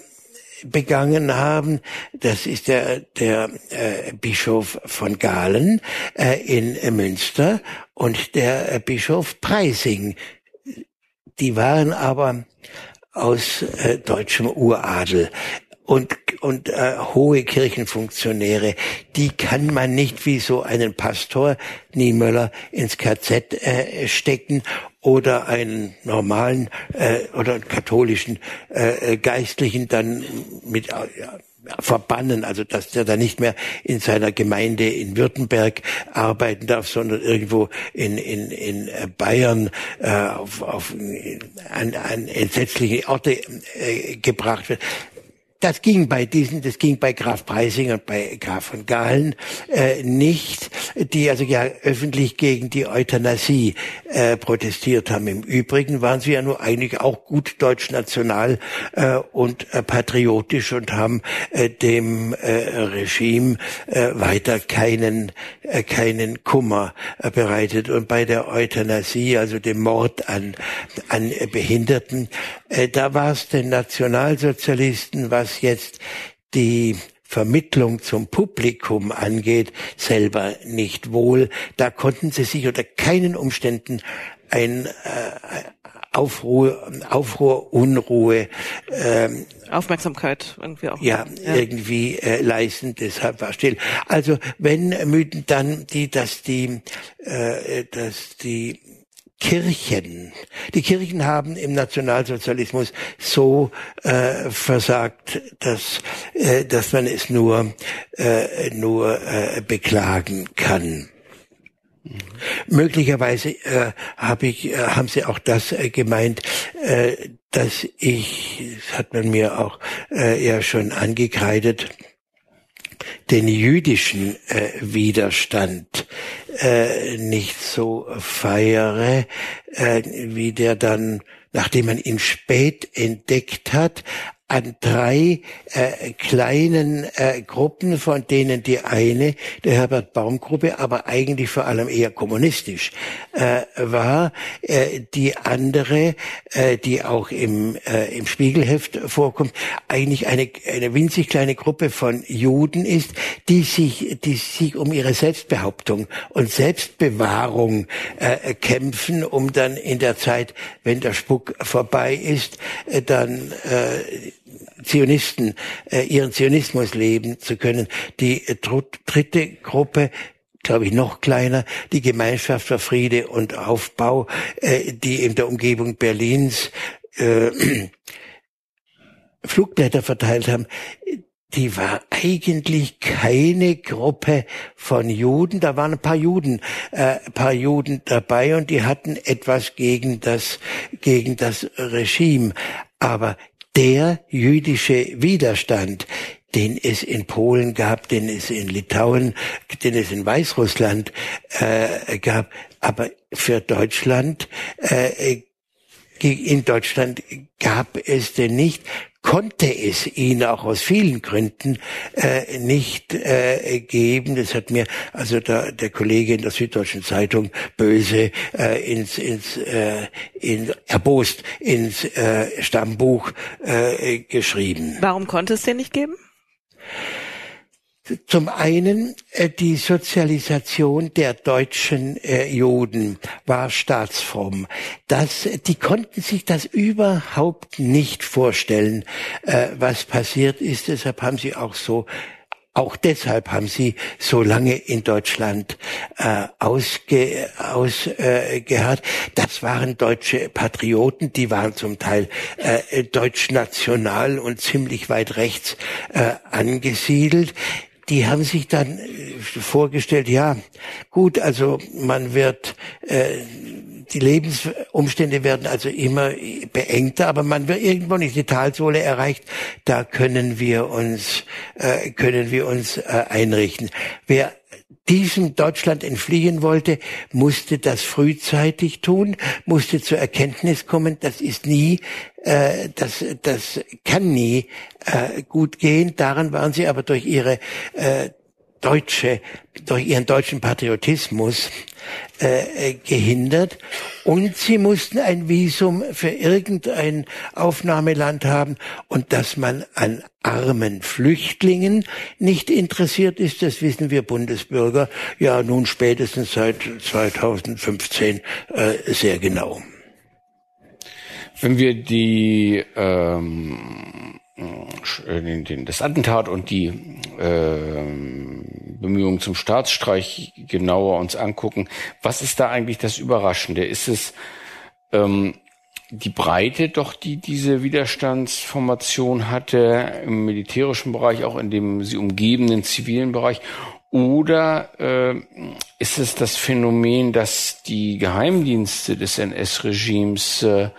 begangen haben. Das ist der, der äh, Bischof von Galen äh, in Münster und der äh, Bischof Preising. Die waren aber aus äh, deutschem Uradel und, und äh, hohe Kirchenfunktionäre, die kann man nicht wie so einen Pastor Niemöller ins KZ äh, stecken oder einen normalen äh, oder katholischen äh, Geistlichen dann mit, äh, verbannen, also dass der da nicht mehr in seiner Gemeinde in Württemberg arbeiten darf, sondern irgendwo in, in, in Bayern äh, auf, auf, an, an entsetzliche Orte äh, gebracht wird. Das ging bei diesen, das ging bei Graf Preising und bei Graf von Galen äh, nicht, die also ja öffentlich gegen die Euthanasie äh, protestiert haben. Im Übrigen waren sie ja nur eigentlich auch gut deutsch-national äh, und äh, patriotisch und haben äh, dem äh, Regime äh, weiter keinen äh, keinen Kummer äh, bereitet. Und bei der Euthanasie, also dem Mord an an Behinderten, äh, da war es den Nationalsozialisten, was jetzt die Vermittlung zum Publikum angeht, selber nicht wohl. Da konnten sie sich unter keinen Umständen ein äh, Aufruhr, Aufruhr, Unruhe, ähm, Aufmerksamkeit irgendwie auch. Ja, ja. irgendwie äh, leisten. Deshalb war still. Also wenn Mythen dann die, dass die, äh, dass die Kirchen. Die Kirchen haben im Nationalsozialismus so äh, versagt, dass, äh, dass man es nur, äh, nur äh, beklagen kann. Mhm. Möglicherweise äh, hab ich, äh, haben Sie auch das äh, gemeint, äh, dass ich, das hat man mir auch äh, ja schon angekreidet, den jüdischen äh, Widerstand äh, nicht so feiere, äh, wie der dann, nachdem man ihn spät entdeckt hat, an drei äh, kleinen äh, Gruppen, von denen die eine, der Herbert Baum Gruppe, aber eigentlich vor allem eher kommunistisch äh, war, äh, die andere, äh, die auch im, äh, im Spiegelheft vorkommt, eigentlich eine, eine winzig kleine Gruppe von Juden ist, die sich, die sich um ihre Selbstbehauptung und Selbstbewahrung äh, kämpfen, um dann in der Zeit, wenn der Spuck vorbei ist, äh, dann äh, Zionisten äh, ihren Zionismus leben zu können. Die äh, dritte Gruppe glaube ich, noch kleiner, die Gemeinschaft für Friede und Aufbau, äh, die in der Umgebung Berlins äh, Flugblätter verteilt haben, die war eigentlich keine Gruppe von Juden. Da waren ein paar Juden, äh, paar Juden dabei und die hatten etwas gegen das, gegen das Regime. Aber der jüdische Widerstand, den es in Polen gab, den es in Litauen, den es in Weißrussland äh, gab, aber für Deutschland äh, in Deutschland gab es denn nicht konnte es ihn auch aus vielen Gründen äh, nicht äh, geben. Das hat mir also der, der Kollege in der Süddeutschen Zeitung böse äh, ins, ins äh, in, erbost ins äh, Stammbuch äh, geschrieben. Warum konnte es den nicht geben? Zum einen äh, die Sozialisation der deutschen äh, Juden war staatsfromm. Das, die konnten sich das überhaupt nicht vorstellen, äh, was passiert ist. Deshalb haben sie auch so auch deshalb haben sie so lange in Deutschland äh, ausge, ausgeharrt. Äh, das waren deutsche Patrioten, die waren zum Teil äh, deutsch-national und ziemlich weit rechts äh, angesiedelt die haben sich dann äh, vorgestellt, ja, gut, also man wird, äh, die Lebensumstände werden also immer beengter, aber man wird irgendwo nicht die Talsohle erreicht, da können wir uns, äh, können wir uns äh, einrichten. Wer diesem Deutschland entfliehen wollte, musste das frühzeitig tun, musste zur Erkenntnis kommen, das ist nie, äh, das, das kann nie äh, gut gehen. Daran waren sie aber durch ihre äh, deutsche, durch ihren deutschen Patriotismus äh, gehindert und sie mussten ein Visum für irgendein Aufnahmeland haben und dass man an armen Flüchtlingen nicht interessiert ist, das wissen wir Bundesbürger ja nun spätestens seit 2015 äh, sehr genau. Wenn wir die ähm, äh, das Attentat und die äh, Bemühungen zum Staatsstreich genauer uns angucken, was ist da eigentlich das Überraschende? Ist es ähm, die Breite doch, die diese Widerstandsformation hatte, im militärischen Bereich, auch in dem sie umgebenden zivilen Bereich? Oder äh, ist es das Phänomen, dass die Geheimdienste des NS-Regimes äh,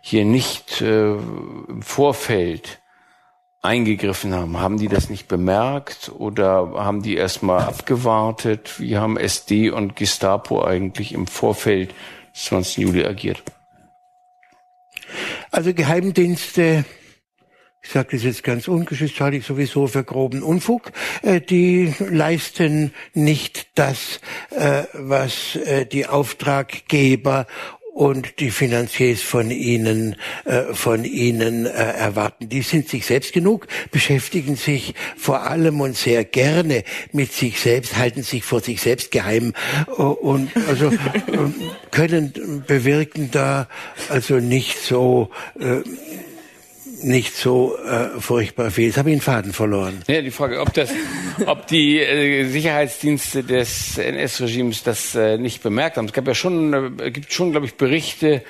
hier nicht äh, im Vorfeld eingegriffen haben. Haben die das nicht bemerkt oder haben die erstmal abgewartet? Wie haben SD und Gestapo eigentlich im Vorfeld des 20. Juli agiert? Also Geheimdienste, ich sage das jetzt ganz ungeschützt, halte ich sowieso für groben Unfug. Äh, die leisten nicht das, äh, was äh, die Auftraggeber und die Finanziers von ihnen äh, von ihnen äh, erwarten. Die sind sich selbst genug, beschäftigen sich vor allem und sehr gerne mit sich selbst, halten sich vor sich selbst geheim äh, und also äh, können bewirken da also nicht so äh, nicht so äh, furchtbar viel. Jetzt habe ich den Faden verloren. Ja, die Frage, ob das, ob die äh, Sicherheitsdienste des NS-Regimes das äh, nicht bemerkt haben. Es gab ja schon, äh, gibt schon, glaube ich, Berichte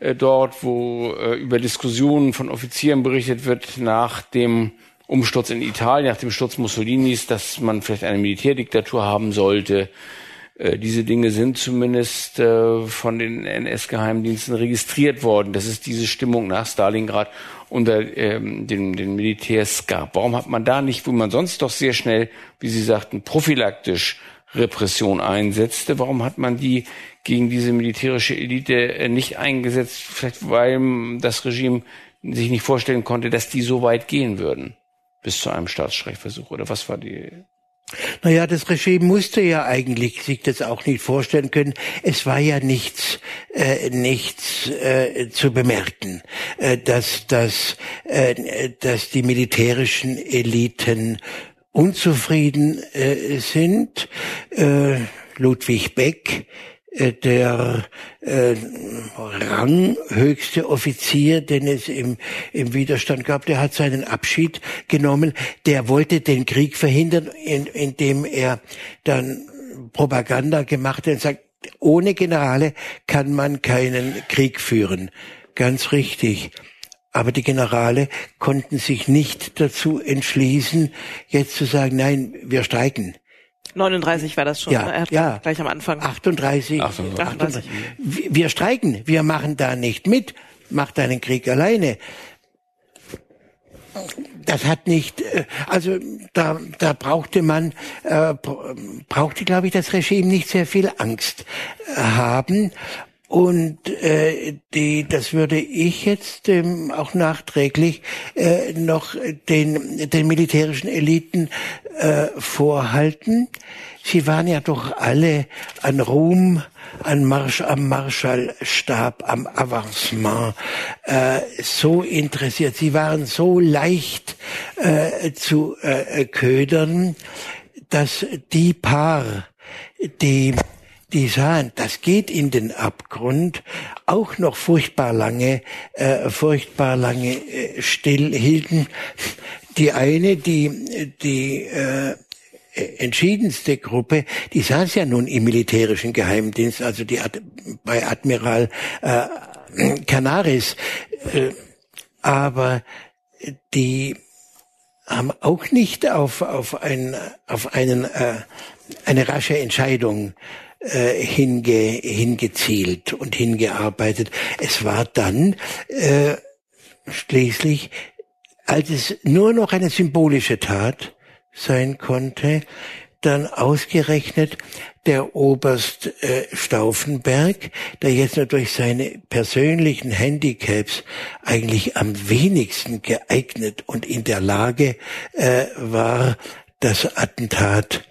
äh, dort, wo äh, über Diskussionen von Offizieren berichtet wird nach dem Umsturz in Italien, nach dem Sturz Mussolinis, dass man vielleicht eine Militärdiktatur haben sollte. Äh, diese Dinge sind zumindest äh, von den NS-Geheimdiensten registriert worden. Das ist diese Stimmung nach Stalingrad unter ähm, den, den Militärs gab. Warum hat man da nicht, wo man sonst doch sehr schnell, wie Sie sagten, prophylaktisch Repression einsetzte, warum hat man die gegen diese militärische Elite äh, nicht eingesetzt? Vielleicht weil das Regime sich nicht vorstellen konnte, dass die so weit gehen würden bis zu einem Staatsstreichversuch. Oder was war die naja, das Regime musste ja eigentlich sich das auch nicht vorstellen können. Es war ja nichts, äh, nichts äh, zu bemerken, äh, dass, dass, äh, dass die militärischen Eliten unzufrieden äh, sind. Äh, Ludwig Beck der äh, ranghöchste Offizier, den es im, im Widerstand gab, der hat seinen Abschied genommen. Der wollte den Krieg verhindern, in, indem er dann Propaganda gemacht hat und sagt, ohne Generale kann man keinen Krieg führen. Ganz richtig. Aber die Generale konnten sich nicht dazu entschließen, jetzt zu sagen, nein, wir streiken. 39 war das schon, ja, ne? ja. gleich am Anfang. 38. 38. 38. Wir streiken, wir machen da nicht mit, mach deinen Krieg alleine. Das hat nicht, äh, also da, da brauchte man, äh, brauchte, glaube ich, das Regime nicht sehr viel Angst äh, haben. Und äh, die, das würde ich jetzt ähm, auch nachträglich äh, noch den, den militärischen Eliten äh, vorhalten. Sie waren ja doch alle an Ruhm, an Marsch, am Marschallstab, am Avancement äh, so interessiert. Sie waren so leicht äh, zu äh, ködern, dass die Paar, die die sahen, das geht in den Abgrund, auch noch furchtbar lange, äh, furchtbar lange äh, still hielten. Die eine, die, die äh, entschiedenste Gruppe, die saß ja nun im militärischen Geheimdienst, also die Ad bei Admiral äh, Canaris, äh, aber die haben auch nicht auf, auf, ein, auf einen, äh, eine rasche Entscheidung äh, hinge, hingezielt und hingearbeitet. Es war dann äh, schließlich, als es nur noch eine symbolische Tat sein konnte, dann ausgerechnet der Oberst äh, Stauffenberg, der jetzt nur durch seine persönlichen Handicaps eigentlich am wenigsten geeignet und in der Lage äh, war, das Attentat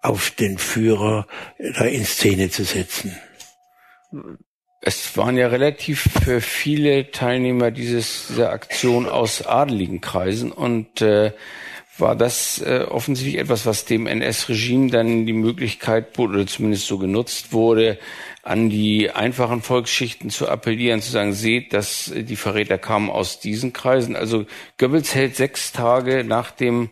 auf den Führer da in Szene zu setzen. Es waren ja relativ viele Teilnehmer dieses, dieser Aktion aus adeligen Kreisen und äh, war das äh, offensichtlich etwas, was dem NS-Regime dann die Möglichkeit bot, oder zumindest so genutzt wurde, an die einfachen Volksschichten zu appellieren, zu sagen, seht, dass die Verräter kamen aus diesen Kreisen. Also Goebbels hält sechs Tage nach dem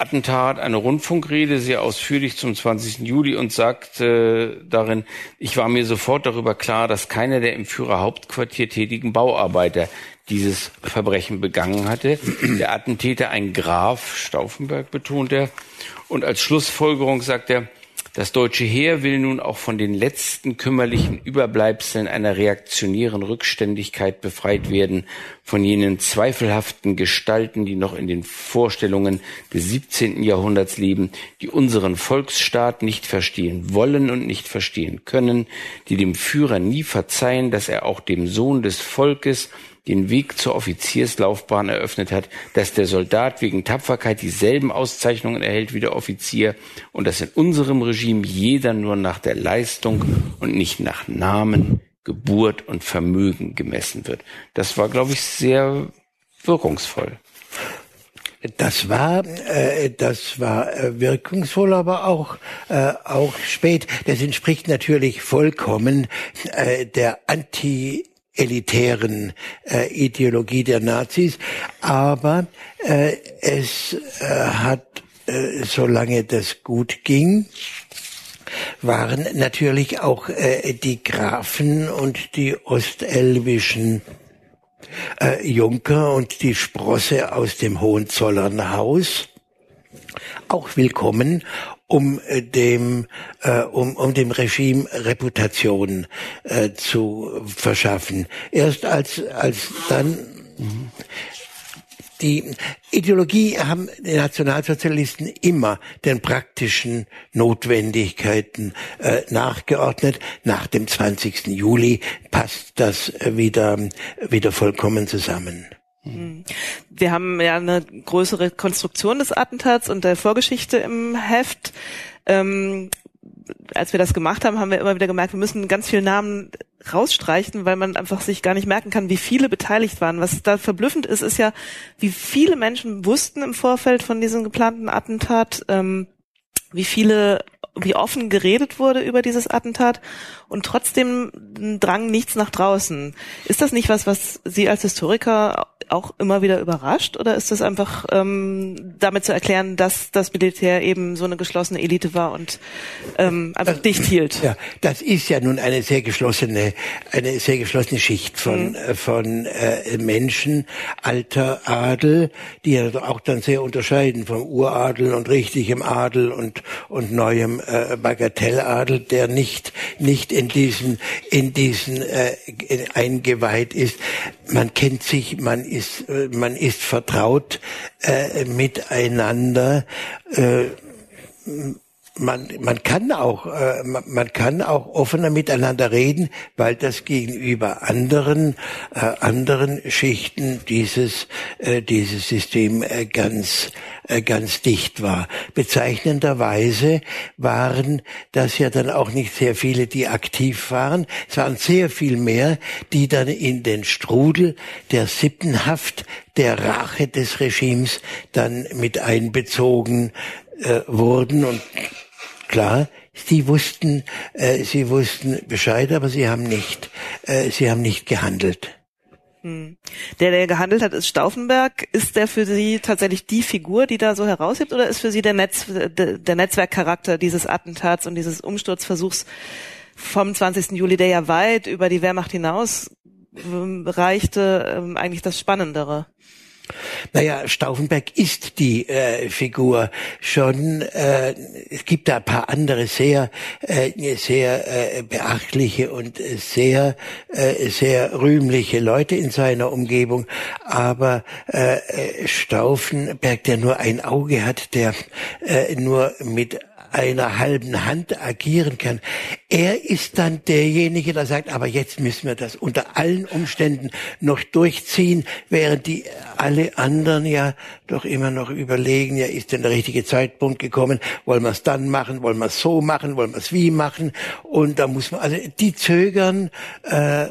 Attentat eine Rundfunkrede, sehr ausführlich zum 20. Juli und sagt äh, darin, ich war mir sofort darüber klar, dass keiner der im Führerhauptquartier tätigen Bauarbeiter dieses Verbrechen begangen hatte. Der Attentäter ein Graf, Stauffenberg betont er. Und als Schlussfolgerung sagt er, das deutsche Heer will nun auch von den letzten kümmerlichen Überbleibseln einer reaktionären Rückständigkeit befreit werden, von jenen zweifelhaften Gestalten, die noch in den Vorstellungen des 17. Jahrhunderts leben, die unseren Volksstaat nicht verstehen wollen und nicht verstehen können, die dem Führer nie verzeihen, dass er auch dem Sohn des Volkes den Weg zur Offizierslaufbahn eröffnet hat, dass der Soldat wegen Tapferkeit dieselben Auszeichnungen erhält wie der Offizier und dass in unserem Regime jeder nur nach der Leistung und nicht nach Namen, Geburt und Vermögen gemessen wird. Das war, glaube ich, sehr wirkungsvoll. Das war, äh, das war äh, wirkungsvoll, aber auch, äh, auch spät. Das entspricht natürlich vollkommen äh, der Anti elitären äh, Ideologie der Nazis, aber äh, es äh, hat, äh, solange das gut ging, waren natürlich auch äh, die Grafen und die ostelbischen äh, Junker und die Sprosse aus dem Hohenzollernhaus auch willkommen um äh, dem äh, um, um dem Regime Reputation äh, zu verschaffen. Erst als als dann die Ideologie haben die Nationalsozialisten immer den praktischen Notwendigkeiten äh, nachgeordnet. Nach dem 20. Juli passt das wieder wieder vollkommen zusammen. Hm. Wir haben ja eine größere Konstruktion des Attentats und der Vorgeschichte im Heft. Ähm, als wir das gemacht haben, haben wir immer wieder gemerkt, wir müssen ganz viele Namen rausstreichen, weil man einfach sich gar nicht merken kann, wie viele beteiligt waren. Was da verblüffend ist, ist ja, wie viele Menschen wussten im Vorfeld von diesem geplanten Attentat, ähm, wie viele wie offen geredet wurde über dieses Attentat und trotzdem drang nichts nach draußen. Ist das nicht was, was Sie als Historiker auch immer wieder überrascht oder ist das einfach ähm, damit zu erklären, dass das Militär eben so eine geschlossene Elite war und ähm, einfach das, dicht hielt? Ja, das ist ja nun eine sehr geschlossene, eine sehr geschlossene Schicht von mhm. äh, von äh, Menschen, alter Adel, die ja auch dann sehr unterscheiden vom Uradel und richtigem Adel und und neuem äh, Bagatelladel, der nicht nicht in diesen in diesen äh, eingeweiht ist. Man kennt sich, man ist äh, man ist vertraut äh, miteinander. Äh, man, man kann auch, äh, man kann auch offener miteinander reden, weil das gegenüber anderen, äh, anderen Schichten dieses, äh, dieses System äh, ganz, äh, ganz dicht war. Bezeichnenderweise waren das ja dann auch nicht sehr viele, die aktiv waren. Es waren sehr viel mehr, die dann in den Strudel der Sippenhaft, der Rache des Regimes dann mit einbezogen äh, wurden und klar, sie wussten, äh, sie wussten Bescheid, aber sie haben nicht, äh, sie haben nicht gehandelt. Hm. Der, der gehandelt hat, ist Stauffenberg. Ist der für Sie tatsächlich die Figur, die da so heraushebt, oder ist für Sie der, Netz, der Netzwerkcharakter dieses Attentats und dieses Umsturzversuchs vom 20. Juli, der ja weit über die Wehrmacht hinaus ähm, reichte, ähm, eigentlich das Spannendere? Naja, Stauffenberg ist die äh, Figur schon. Äh, es gibt da ein paar andere sehr, äh, sehr äh, beachtliche und sehr, äh, sehr rühmliche Leute in seiner Umgebung. Aber äh, Stauffenberg, der nur ein Auge hat, der äh, nur mit einer halben Hand agieren kann. Er ist dann derjenige, der sagt, aber jetzt müssen wir das unter allen Umständen noch durchziehen, während die alle anderen ja doch immer noch überlegen, ja, ist denn der richtige Zeitpunkt gekommen? Wollen wir es dann machen? Wollen wir es so machen? Wollen wir es wie machen? Und da muss man, also die zögern, äh,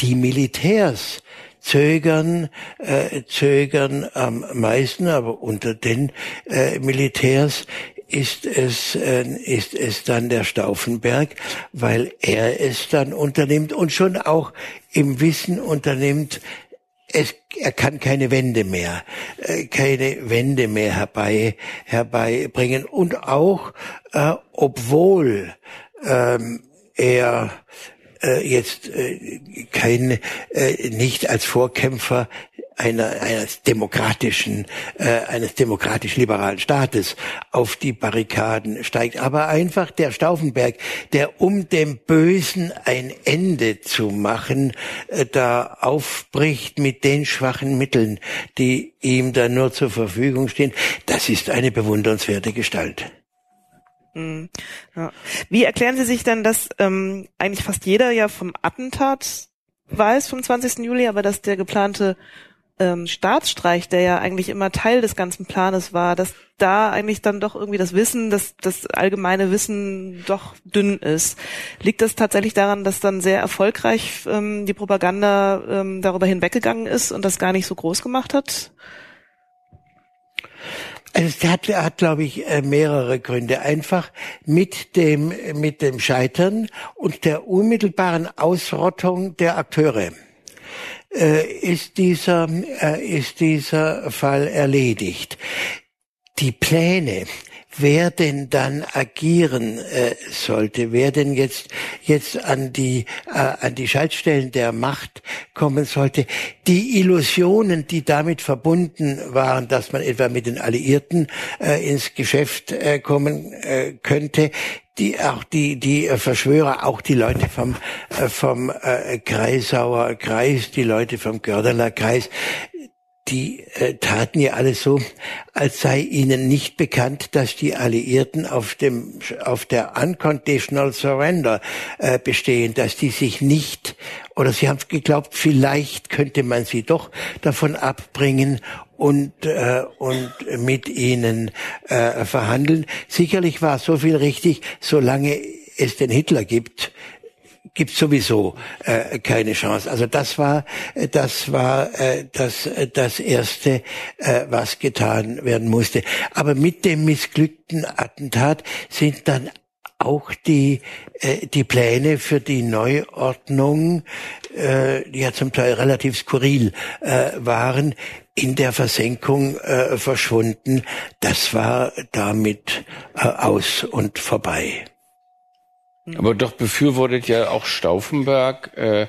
die Militärs, zögern, äh, zögern am meisten, aber unter den äh, Militärs ist es, äh, ist es dann der Stauffenberg, weil er es dann unternimmt und schon auch im Wissen unternimmt, es, er kann keine Wende mehr, äh, keine Wende mehr herbei, herbeibringen. Und auch, äh, obwohl ähm, er äh, jetzt äh, kein äh, nicht als Vorkämpfer einer, eines demokratischen, äh, eines demokratisch-liberalen Staates auf die Barrikaden steigt, aber einfach der Stauffenberg, der um dem Bösen ein Ende zu machen, äh, da aufbricht mit den schwachen Mitteln, die ihm da nur zur Verfügung stehen, das ist eine bewundernswerte Gestalt. Mhm. Ja. Wie erklären Sie sich denn, dass ähm, eigentlich fast jeder ja vom Attentat weiß vom 20. Juli, aber dass der geplante ähm, Staatsstreich, der ja eigentlich immer Teil des ganzen Planes war, dass da eigentlich dann doch irgendwie das Wissen, das, das allgemeine Wissen doch dünn ist. Liegt das tatsächlich daran, dass dann sehr erfolgreich ähm, die Propaganda ähm, darüber hinweggegangen ist und das gar nicht so groß gemacht hat? Also es hat, hat glaube ich, äh, mehrere Gründe. Einfach mit dem, mit dem Scheitern und der unmittelbaren Ausrottung der Akteure äh, ist dieser, äh, ist dieser Fall erledigt. Die Pläne, wer denn dann agieren äh, sollte, wer denn jetzt jetzt an die äh, an die Schaltstellen der Macht kommen sollte, die Illusionen, die damit verbunden waren, dass man etwa mit den Alliierten äh, ins Geschäft äh, kommen äh, könnte, die auch die die äh, Verschwörer, auch die Leute vom äh, vom äh, Kreisauer Kreis, die Leute vom Gördeler Kreis, die äh, taten ja alles so, als sei ihnen nicht bekannt, dass die Alliierten auf dem auf der unconditional surrender äh, bestehen, dass die sich nicht oder sie haben geglaubt, vielleicht könnte man sie doch davon abbringen und äh, und mit ihnen äh, verhandeln. Sicherlich war so viel richtig, solange es den Hitler gibt, gibt sowieso äh, keine Chance. Also das war äh, das war äh, das äh, das erste, äh, was getan werden musste. Aber mit dem missglückten Attentat sind dann auch die äh, die Pläne für die Neuordnung, äh, die ja zum Teil relativ skurril äh, waren, in der Versenkung äh, verschwunden. Das war damit äh, aus und vorbei. Aber doch befürwortet ja auch Stauffenberg äh,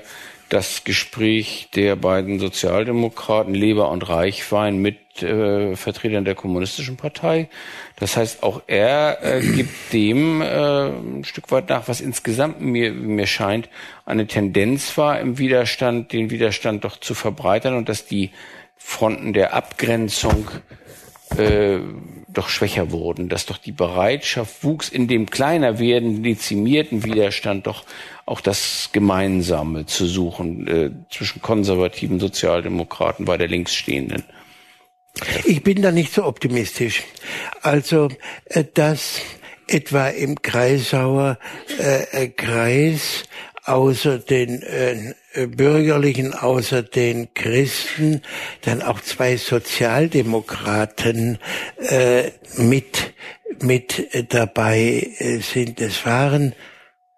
das Gespräch der beiden Sozialdemokraten Leber und Reichwein mit äh, Vertretern der Kommunistischen Partei. Das heißt, auch er äh, gibt dem äh, ein Stück weit nach, was insgesamt mir, mir scheint, eine Tendenz war im Widerstand, den Widerstand doch zu verbreitern und dass die Fronten der Abgrenzung äh, doch schwächer wurden, dass doch die Bereitschaft wuchs, in dem kleiner werdenden, dezimierten Widerstand doch auch das Gemeinsame zu suchen äh, zwischen konservativen Sozialdemokraten bei der Linksstehenden. Ich bin da nicht so optimistisch. Also, äh, dass etwa im Kreisauer äh, Kreis außer den äh, Bürgerlichen, außer den Christen, dann auch zwei Sozialdemokraten äh, mit mit dabei äh, sind. Es waren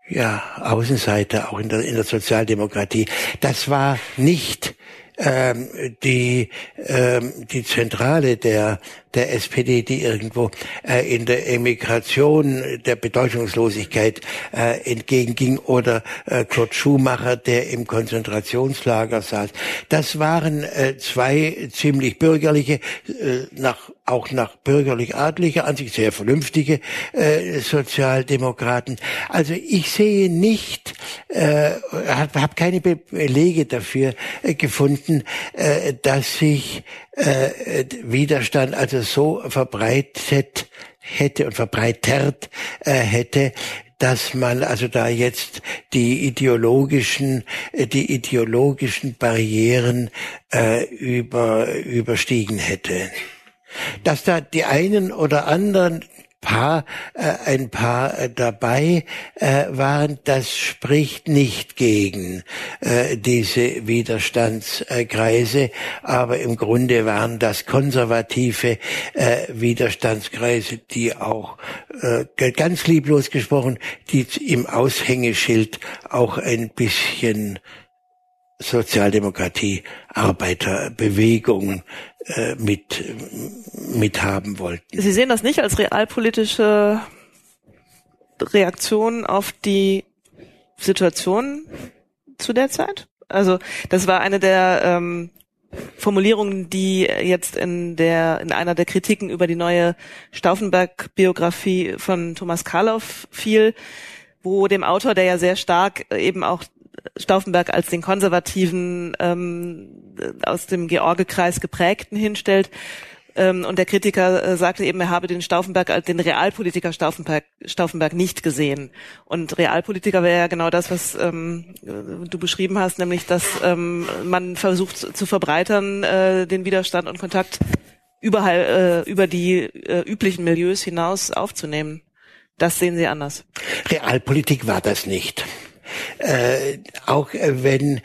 ja Außenseiter auch in der, in der Sozialdemokratie. Das war nicht ähm, die ähm, die Zentrale der der SPD, die irgendwo äh, in der Emigration der Bedeutungslosigkeit äh, entgegenging, oder äh, Kurt Schumacher, der im Konzentrationslager saß. Das waren äh, zwei ziemlich bürgerliche, äh, nach, auch nach bürgerlich-adlicher Ansicht sehr vernünftige äh, Sozialdemokraten. Also ich sehe nicht, äh, habe hab keine Belege dafür äh, gefunden, äh, dass sich äh, Widerstand also so verbreitet hätte und verbreitert äh, hätte, dass man also da jetzt die ideologischen, äh, die ideologischen Barrieren äh, über, überstiegen hätte. Dass da die einen oder anderen paar, äh, ein paar äh, dabei äh, waren, das spricht nicht gegen äh, diese Widerstandskreise, aber im Grunde waren das konservative äh, Widerstandskreise, die auch äh, ganz lieblos gesprochen, die im Aushängeschild auch ein bisschen Sozialdemokratie, Arbeiterbewegung äh, mit mit haben wollten. Sie sehen das nicht als realpolitische Reaktion auf die Situation zu der Zeit? Also das war eine der ähm, Formulierungen, die jetzt in der in einer der Kritiken über die neue Stauffenberg-Biografie von Thomas Karloff fiel, wo dem Autor, der ja sehr stark eben auch Stauffenberg als den konservativen ähm, aus dem Georgekreis geprägten hinstellt, ähm, und der Kritiker äh, sagte eben, er habe den Stauffenberg als den Realpolitiker Stauffenberg, Stauffenberg nicht gesehen. Und Realpolitiker wäre ja genau das, was ähm, du beschrieben hast, nämlich, dass ähm, man versucht zu verbreitern äh, den Widerstand und Kontakt überall äh, über die äh, üblichen Milieus hinaus aufzunehmen. Das sehen Sie anders. Realpolitik war das nicht. Äh, auch äh, wenn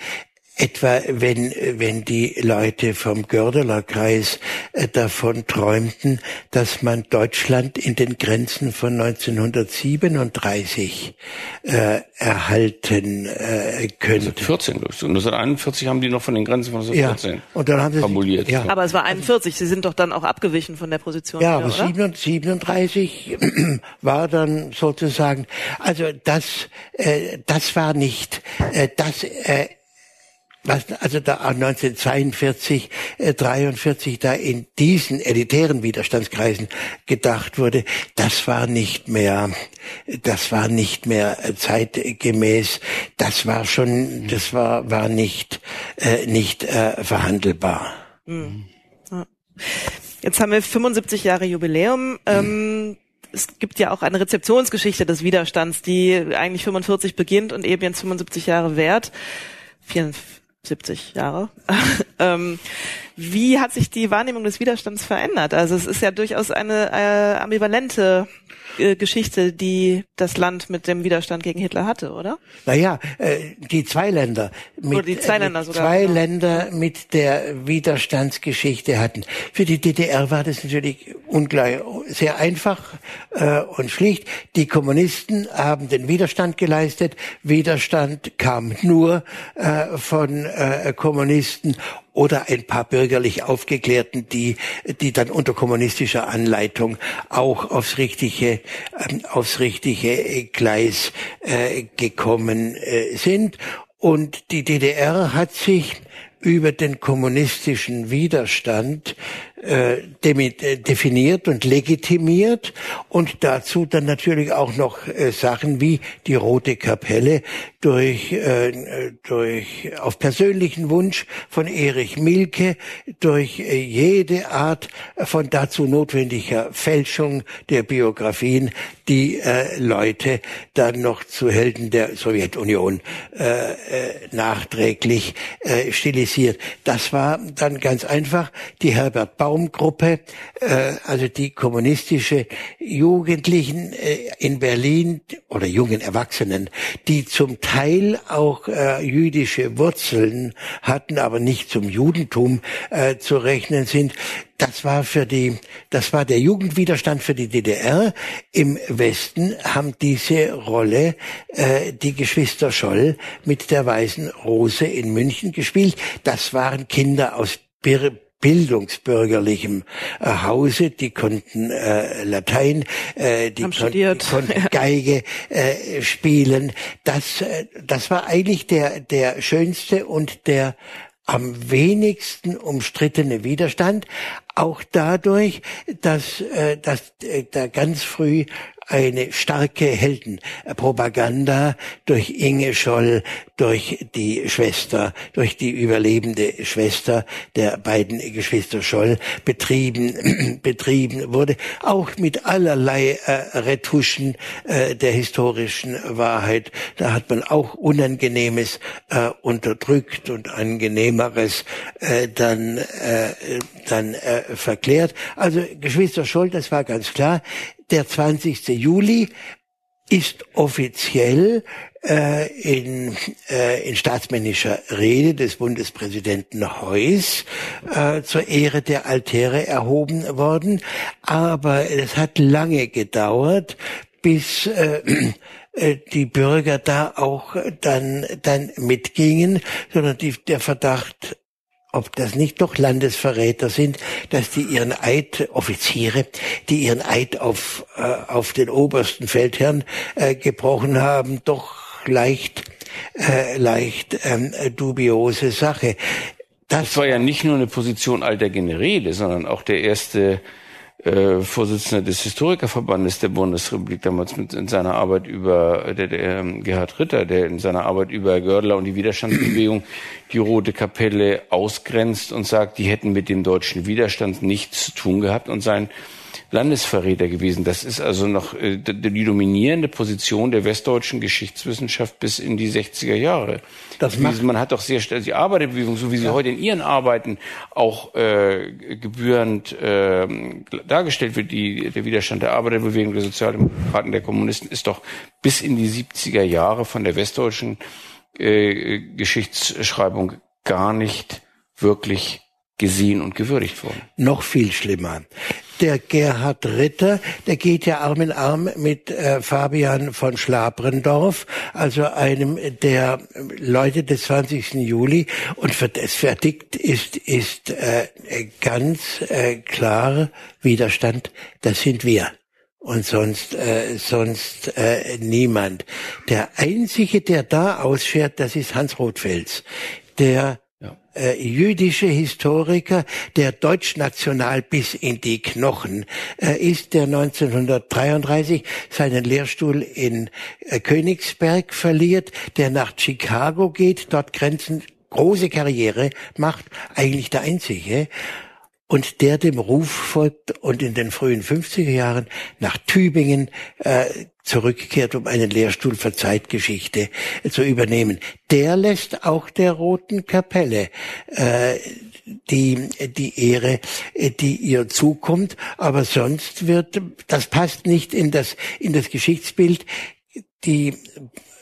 etwa wenn, wenn die Leute vom Gördeler Kreis äh, davon träumten, dass man Deutschland in den Grenzen von 1937 äh, erhalten äh, könnte. 1914, glaube ich. 1941 haben die noch von den Grenzen von 1914 ja, und dann haben sie formuliert. Sich, ja. Aber es war 41, sie sind doch dann auch abgewichen von der Position. Ja, aber 37 war dann sozusagen, also das, äh, das war nicht, äh, das äh, also da 1942, äh, 43 da in diesen elitären Widerstandskreisen gedacht wurde, das war nicht mehr, das war nicht mehr zeitgemäß, das war schon, das war war nicht äh, nicht äh, verhandelbar. Ja. Jetzt haben wir 75 Jahre Jubiläum. Ähm, es gibt ja auch eine Rezeptionsgeschichte des Widerstands, die eigentlich 45 beginnt und eben jetzt 75 Jahre währt. 70 Jahre. ähm, wie hat sich die Wahrnehmung des Widerstands verändert? Also es ist ja durchaus eine äh, ambivalente äh, Geschichte, die das Land mit dem Widerstand gegen Hitler hatte, oder? Naja, äh, die zwei Länder mit, oder die zwei äh, Länder, sogar, zwei genau. Länder mit der Widerstandsgeschichte hatten. Für die DDR war das natürlich ungleich sehr einfach äh, und schlicht. Die Kommunisten haben den Widerstand geleistet. Widerstand kam nur äh, von äh, Kommunisten oder ein paar bürgerlich Aufgeklärten, die, die dann unter kommunistischer Anleitung auch aufs richtige, ähm, aufs richtige Gleis äh, gekommen äh, sind. Und die DDR hat sich über den kommunistischen Widerstand äh, äh, definiert und legitimiert und dazu dann natürlich auch noch äh, Sachen wie die Rote Kapelle durch, äh, durch auf persönlichen Wunsch von Erich Milke durch äh, jede Art von dazu notwendiger Fälschung der Biografien die äh, Leute dann noch zu Helden der Sowjetunion äh, äh, nachträglich äh, stilisiert. Das war dann ganz einfach die Herbert Bauer Baumgruppe, äh, also die kommunistische Jugendlichen äh, in Berlin oder jungen Erwachsenen, die zum Teil auch äh, jüdische Wurzeln hatten, aber nicht zum Judentum äh, zu rechnen sind, das war für die, das war der Jugendwiderstand für die DDR. Im Westen haben diese Rolle äh, die Geschwister Scholl mit der Weißen Rose in München gespielt. Das waren Kinder aus Bir bildungsbürgerlichem äh, Hause, die konnten äh, Latein, äh, die, kon die konnten Geige äh, spielen. Das, äh, das war eigentlich der, der schönste und der am wenigsten umstrittene Widerstand, auch dadurch, dass, äh, dass äh, da ganz früh eine starke Heldenpropaganda durch Inge Scholl, durch die Schwester, durch die überlebende Schwester der beiden Geschwister Scholl betrieben, betrieben wurde, auch mit allerlei äh, Retuschen äh, der historischen Wahrheit. Da hat man auch Unangenehmes äh, unterdrückt und Angenehmeres äh, dann, äh, dann äh, verklärt. Also Geschwister Scholl, das war ganz klar, der 20. Juli ist offiziell äh, in, äh, in staatsmännischer Rede des Bundespräsidenten Heuss äh, zur Ehre der Altäre erhoben worden. Aber es hat lange gedauert, bis äh, äh, die Bürger da auch dann, dann mitgingen, sondern die, der Verdacht ob das nicht doch Landesverräter sind, dass die ihren Eid, Offiziere, die ihren Eid auf, äh, auf den obersten Feldherrn äh, gebrochen haben, doch leicht, äh, leicht ähm, dubiose Sache. Das, das war ja nicht nur eine Position alter Generäle, sondern auch der erste äh, Vorsitzender des Historikerverbandes der Bundesrepublik damals mit in seiner Arbeit über der, der ähm, Gerhard Ritter, der in seiner Arbeit über Gördler und die Widerstandsbewegung die Rote Kapelle ausgrenzt und sagt, die hätten mit dem deutschen Widerstand nichts zu tun gehabt. Und sein Landesverräter gewesen. Das ist also noch äh, die dominierende Position der westdeutschen Geschichtswissenschaft bis in die 60er Jahre. Das macht man hat doch sehr schnell die Arbeiterbewegung, so wie sie ja. heute in ihren Arbeiten auch äh, gebührend äh, dargestellt wird, die, der Widerstand der Arbeiterbewegung, der Sozialdemokraten, der Kommunisten, ist doch bis in die 70er Jahre von der westdeutschen äh, Geschichtsschreibung gar nicht wirklich gesehen und gewürdigt worden. Noch viel schlimmer der Gerhard Ritter, der geht ja Arm in Arm mit äh, Fabian von Schlabrendorf, also einem der Leute des 20. Juli. Und das vertickt ist, ist äh, ganz äh, klar Widerstand, das sind wir und sonst äh, sonst äh, niemand. Der einzige, der da ausfährt, das ist Hans Rothfels, der äh, jüdische Historiker, der deutschnational bis in die Knochen. Äh, ist, der 1933 seinen Lehrstuhl in äh, Königsberg verliert, der nach Chicago geht, dort Grenzen große Karriere macht, eigentlich der einzige und der dem Ruf folgt und in den frühen 50er Jahren nach Tübingen äh, zurückkehrt, um einen Lehrstuhl für Zeitgeschichte äh, zu übernehmen. Der lässt auch der Roten Kapelle äh, die, die Ehre, äh, die ihr zukommt, aber sonst wird, das passt nicht in das, in das Geschichtsbild. Die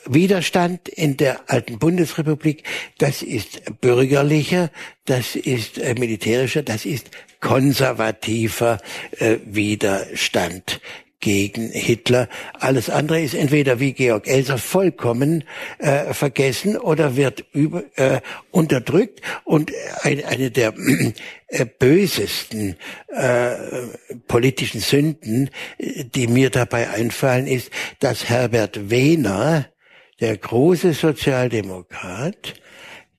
Widerstand in der alten Bundesrepublik, das ist bürgerlicher, das ist äh, militärischer, das ist konservativer äh, Widerstand gegen Hitler. Alles andere ist entweder wie Georg Elser vollkommen äh, vergessen oder wird über, äh, unterdrückt. Und eine, eine der äh, bösesten äh, politischen Sünden, äh, die mir dabei einfallen, ist, dass Herbert Wehner der große Sozialdemokrat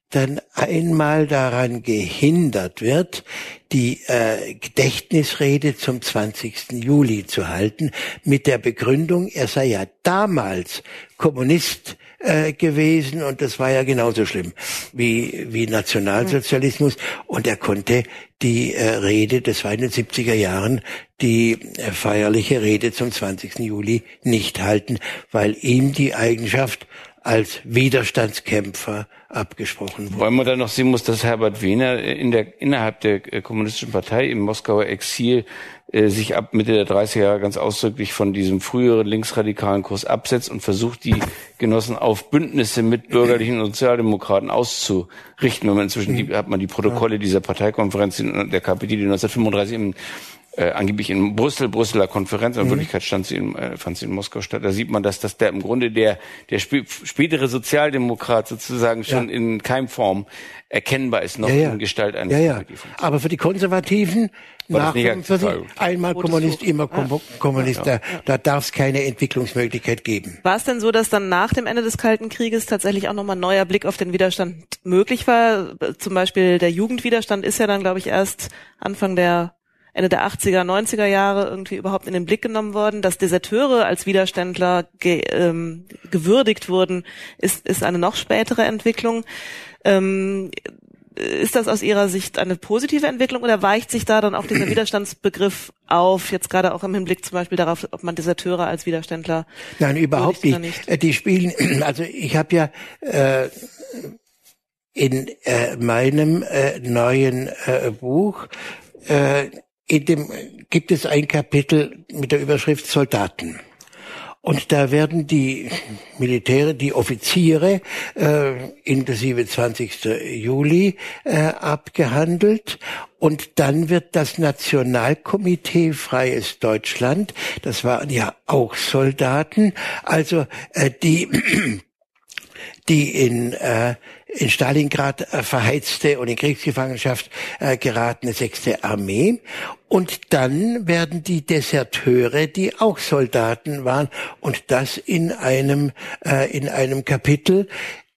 dann einmal daran gehindert wird, die äh, Gedächtnisrede zum 20. Juli zu halten, mit der Begründung, er sei ja damals Kommunist äh, gewesen und das war ja genauso schlimm wie, wie Nationalsozialismus und er konnte die äh, Rede, des den 70er Jahren, die äh, feierliche Rede zum 20. Juli nicht halten, weil ihm die Eigenschaft als Widerstandskämpfer abgesprochen wurde. Weil man dann noch sehen muss, dass Herbert Wehner in der, innerhalb der äh, kommunistischen Partei im Moskauer Exil äh, sich ab Mitte der 30er Jahre ganz ausdrücklich von diesem früheren linksradikalen Kurs absetzt und versucht, die Genossen auf Bündnisse mit bürgerlichen Sozialdemokraten auszurichten. Und inzwischen die, hat man die Protokolle dieser Parteikonferenz der KPD, die 1935 im äh, angeblich in Brüssel, Brüsseler Konferenz, in mhm. Wirklichkeit stand sie in, äh, fand sie in Moskau statt. Da sieht man, dass das der im Grunde der der sp spätere Sozialdemokrat sozusagen schon ja. in Keimform erkennbar ist, noch ja, ja. in Gestalt eines ja, ja. Aber für die Konservativen nach 45, einmal Kommunist, immer Kom Kommunist, da, da darf es keine Entwicklungsmöglichkeit geben. War es denn so, dass dann nach dem Ende des Kalten Krieges tatsächlich auch nochmal ein neuer Blick auf den Widerstand möglich war? Zum Beispiel der Jugendwiderstand ist ja dann, glaube ich, erst Anfang der Ende der 80er, 90er Jahre irgendwie überhaupt in den Blick genommen worden. Dass Deserteure als Widerständler ge, ähm, gewürdigt wurden, ist, ist eine noch spätere Entwicklung. Ähm, ist das aus Ihrer Sicht eine positive Entwicklung oder weicht sich da dann auch dieser Widerstandsbegriff auf, jetzt gerade auch im Hinblick zum Beispiel darauf, ob man Deserteure als Widerständler? Nein, überhaupt nicht. nicht. Äh, die spielen, also ich habe ja äh, in äh, meinem äh, neuen äh, Buch äh, in dem gibt es ein Kapitel mit der Überschrift Soldaten. Und da werden die Militäre, die Offiziere, äh, inklusive 20. Juli, äh, abgehandelt. Und dann wird das Nationalkomitee Freies Deutschland, das waren ja auch Soldaten, also äh, die die in, äh, in Stalingrad äh, verheizte und in Kriegsgefangenschaft äh, geratene sechste Armee. Und dann werden die Deserteure, die auch Soldaten waren, und das in einem, äh, in einem Kapitel,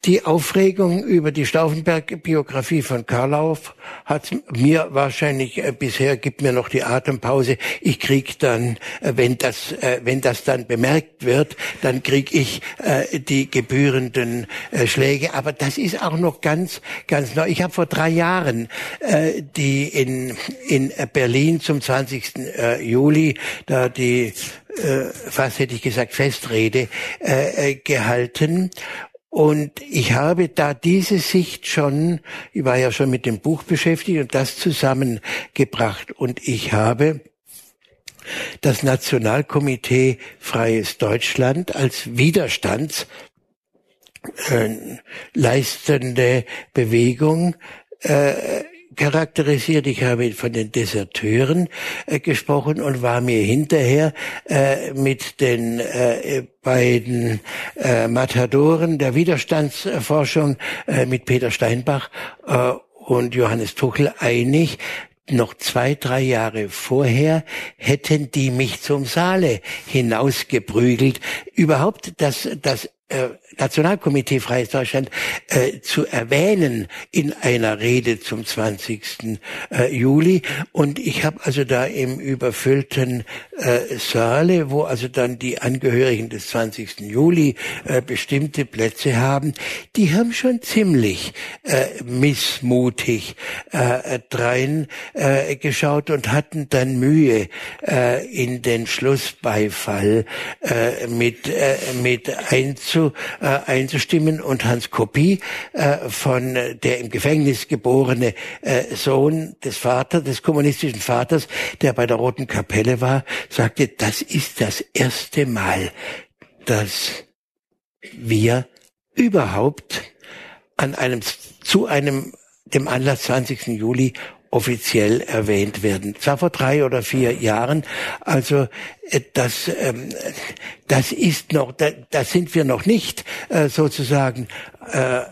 die Aufregung über die Stauffenberg-Biografie von Karlauf hat mir wahrscheinlich äh, bisher gibt mir noch die Atempause. Ich krieg dann, äh, wenn das, äh, wenn das dann bemerkt wird, dann krieg ich äh, die gebührenden äh, Schläge. Aber das ist auch noch ganz, ganz neu. Ich habe vor drei Jahren äh, die in in Berlin zum 20. Äh, Juli da die fast hätte ich gesagt Festrede gehalten und ich habe da diese Sicht schon, ich war ja schon mit dem Buch beschäftigt und das zusammengebracht. Und ich habe das Nationalkomitee Freies Deutschland als Widerstands äh, leistende Bewegung äh, charakterisiert. Ich habe von den Deserteuren äh, gesprochen und war mir hinterher äh, mit den äh, beiden äh, Matadoren der Widerstandsforschung, äh, mit Peter Steinbach äh, und Johannes Tuchel einig, noch zwei, drei Jahre vorher hätten die mich zum Saale hinausgeprügelt. Überhaupt das, das äh, Nationalkomitee Freies Deutschland äh, zu erwähnen in einer Rede zum 20. Äh, Juli. Und ich habe also da im überfüllten äh, Saale, wo also dann die Angehörigen des 20. Juli äh, bestimmte Plätze haben, die haben schon ziemlich äh, missmutig äh, drein äh, geschaut und hatten dann Mühe äh, in den Schlussbeifall äh, mit, äh, mit einzu äh, einzustimmen und Hans Kopie äh, von der im Gefängnis geborene äh, Sohn des Vaters, des kommunistischen Vaters, der bei der Roten Kapelle war, sagte, das ist das erste Mal, dass wir überhaupt an einem, zu einem, dem Anlass 20. Juli offiziell erwähnt werden. Zwar vor drei oder vier Jahren. Also äh, das, ähm, das ist noch, da, da sind wir noch nicht äh, sozusagen äh,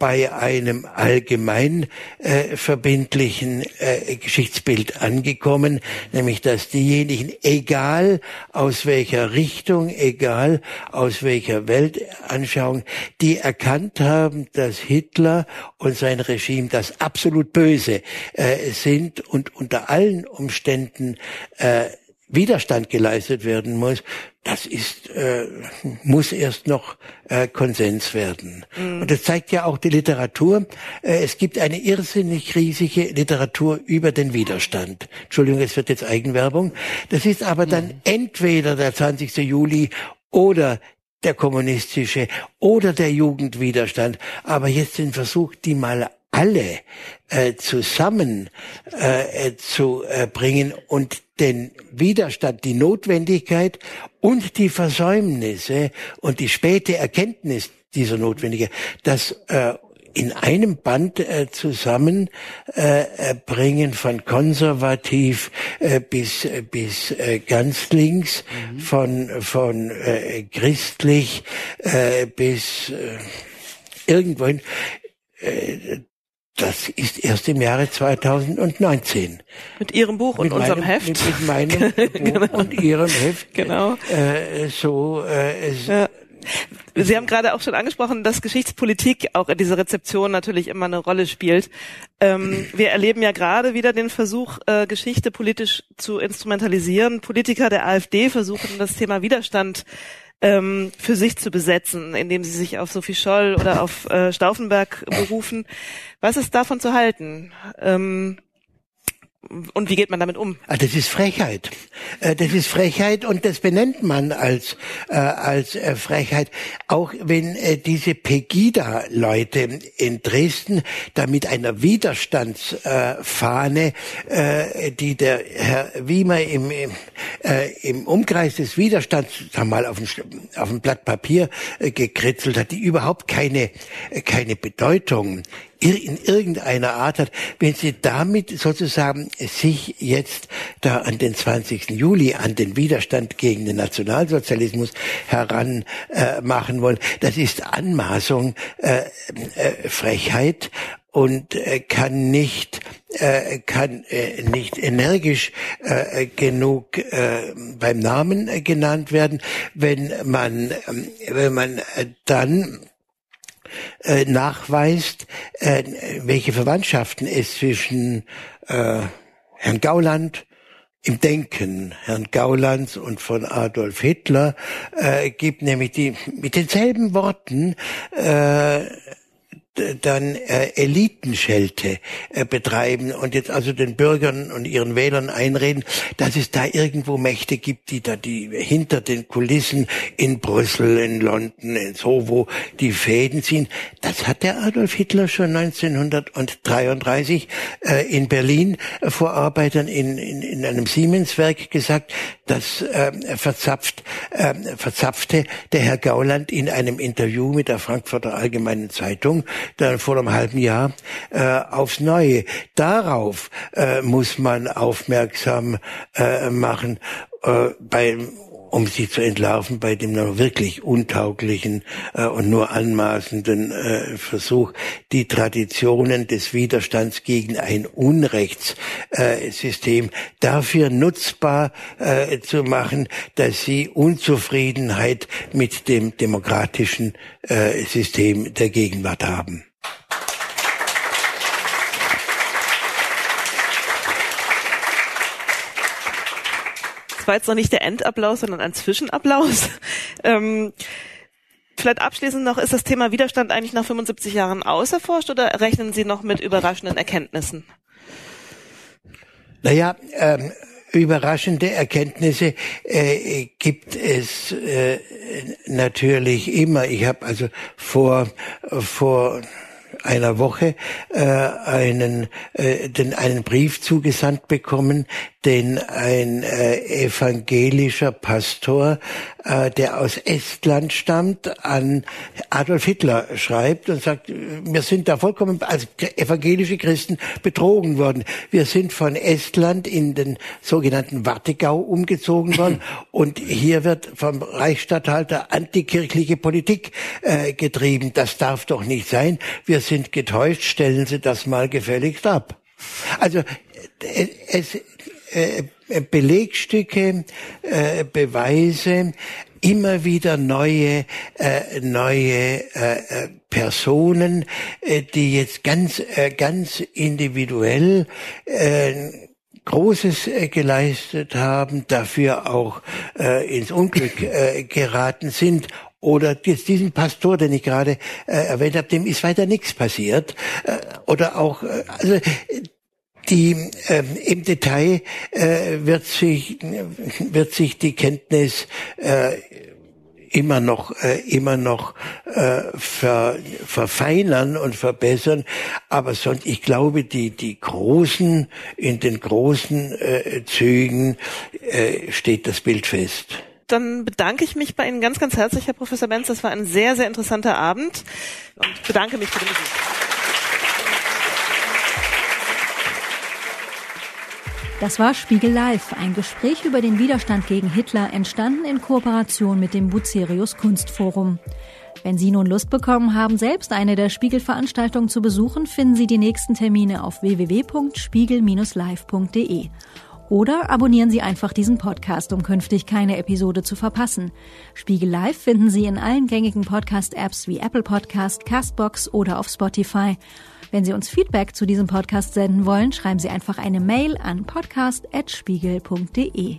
bei einem allgemein äh, verbindlichen äh, Geschichtsbild angekommen, nämlich dass diejenigen, egal aus welcher Richtung, egal aus welcher Weltanschauung, die erkannt haben, dass Hitler und sein Regime das absolut Böse äh, sind und unter allen Umständen äh, Widerstand geleistet werden muss, das ist, äh, muss erst noch äh, Konsens werden. Mhm. Und das zeigt ja auch die Literatur. Äh, es gibt eine irrsinnig riesige Literatur über den Widerstand. Entschuldigung, es wird jetzt Eigenwerbung. Das ist aber dann mhm. entweder der 20. Juli oder der kommunistische oder der Jugendwiderstand. Aber jetzt den Versuch, die mal alle äh, zusammen äh, zu äh, bringen und den Widerstand, die Notwendigkeit und die Versäumnisse und die späte Erkenntnis dieser Notwendigkeit, das äh, in einem Band äh, zusammenbringen äh, von konservativ äh, bis bis äh, ganz links, mhm. von von äh, christlich äh, bis äh, irgendwohin. Äh, das ist erst im Jahre 2019. Mit Ihrem Buch und mit unserem Heft. Mit, mit meinem genau. Buch und Ihrem Heft. Genau. Äh, so äh, es, ja. Sie haben gerade auch schon angesprochen, dass Geschichtspolitik auch in dieser Rezeption natürlich immer eine Rolle spielt. Ähm, wir erleben ja gerade wieder den Versuch, äh, Geschichte politisch zu instrumentalisieren. Politiker der AfD versuchen, das Thema Widerstand ähm, für sich zu besetzen, indem sie sich auf Sophie Scholl oder auf äh, Stauffenberg berufen. Was ist davon zu halten? Ähm, Und wie geht man damit um? Ah, das ist Frechheit. Äh, das ist Frechheit und das benennt man als, äh, als äh, Frechheit. Auch wenn diese Pegida-Leute in Dresden da mit einer Widerstandsfahne, die der Herr Wiemer im, im, Umkreis des Widerstands, mal, auf ein, auf ein Blatt Papier gekritzelt hat, die überhaupt keine, keine Bedeutung in irgendeiner Art hat, wenn sie damit sozusagen sich jetzt da an den 20. Juli, an den Widerstand gegen den Nationalsozialismus heran äh, machen wollen, das ist Anmaßung, äh, äh, Frechheit und äh, kann nicht äh, kann äh, nicht energisch äh, genug äh, beim Namen äh, genannt werden, wenn man äh, wenn man äh, dann äh, nachweist, äh, welche Verwandtschaften es zwischen äh, Herrn Gauland im Denken Herrn Gaulands und von Adolf Hitler äh, gibt, nämlich die mit denselben Worten äh, dann äh, Elitenschelte äh, betreiben und jetzt also den Bürgern und ihren Wählern einreden, dass es da irgendwo Mächte gibt, die da die hinter den Kulissen in Brüssel, in London, in so wo die Fäden ziehen. Das hat der Adolf Hitler schon 1933 äh, in Berlin äh, vor Arbeitern in, in, in einem Siemenswerk gesagt. Das äh, verzapft, äh, verzapfte der Herr Gauland in einem Interview mit der Frankfurter Allgemeinen Zeitung dann vor einem halben Jahr äh, aufs Neue. Darauf äh, muss man aufmerksam äh, machen. Äh, bei um sie zu entlarven bei dem noch wirklich untauglichen äh, und nur anmaßenden äh, Versuch, die Traditionen des Widerstands gegen ein Unrechtssystem äh, dafür nutzbar äh, zu machen, dass sie Unzufriedenheit mit dem demokratischen äh, System der Gegenwart haben. War jetzt noch nicht der Endapplaus, sondern ein Zwischenapplaus. Ähm, vielleicht abschließend noch, ist das Thema Widerstand eigentlich nach 75 Jahren auserforscht oder rechnen Sie noch mit überraschenden Erkenntnissen? Naja, ähm, überraschende Erkenntnisse äh, gibt es äh, natürlich immer. Ich habe also vor vor einer Woche äh, einen, äh, den, einen Brief zugesandt bekommen, den ein äh, evangelischer Pastor, äh, der aus Estland stammt, an Adolf Hitler schreibt und sagt, wir sind da vollkommen als evangelische Christen betrogen worden. Wir sind von Estland in den sogenannten Wartegau umgezogen worden und hier wird vom Reichsstatthalter antikirchliche Politik äh, getrieben. Das darf doch nicht sein. Wir sind getäuscht, stellen Sie das mal gefälligst ab. Also äh, es, Belegstücke, äh, Beweise, immer wieder neue äh, neue äh, Personen, äh, die jetzt ganz äh, ganz individuell äh, Großes äh, geleistet haben, dafür auch äh, ins Unglück äh, geraten sind oder jetzt diesen Pastor, den ich gerade äh, erwähnt habe, dem ist weiter nichts passiert. Äh, oder auch, äh, also die äh, im Detail äh, wird sich wird sich die Kenntnis äh, immer noch äh, immer noch äh, ver, verfeinern und verbessern aber sonst ich glaube die die großen in den großen äh, Zügen äh, steht das Bild fest dann bedanke ich mich bei Ihnen ganz, ganz herzlich, Herr Professor Benz. Das war ein sehr, sehr interessanter Abend und bedanke mich für den Besuch. Das war Spiegel Live, ein Gespräch über den Widerstand gegen Hitler, entstanden in Kooperation mit dem Bucerius Kunstforum. Wenn Sie nun Lust bekommen haben, selbst eine der Spiegel-Veranstaltungen zu besuchen, finden Sie die nächsten Termine auf www.spiegel-live.de. Oder abonnieren Sie einfach diesen Podcast, um künftig keine Episode zu verpassen. Spiegel Live finden Sie in allen gängigen Podcast-Apps wie Apple Podcast, Castbox oder auf Spotify. Wenn Sie uns Feedback zu diesem Podcast senden wollen, schreiben Sie einfach eine Mail an podcast.spiegel.de.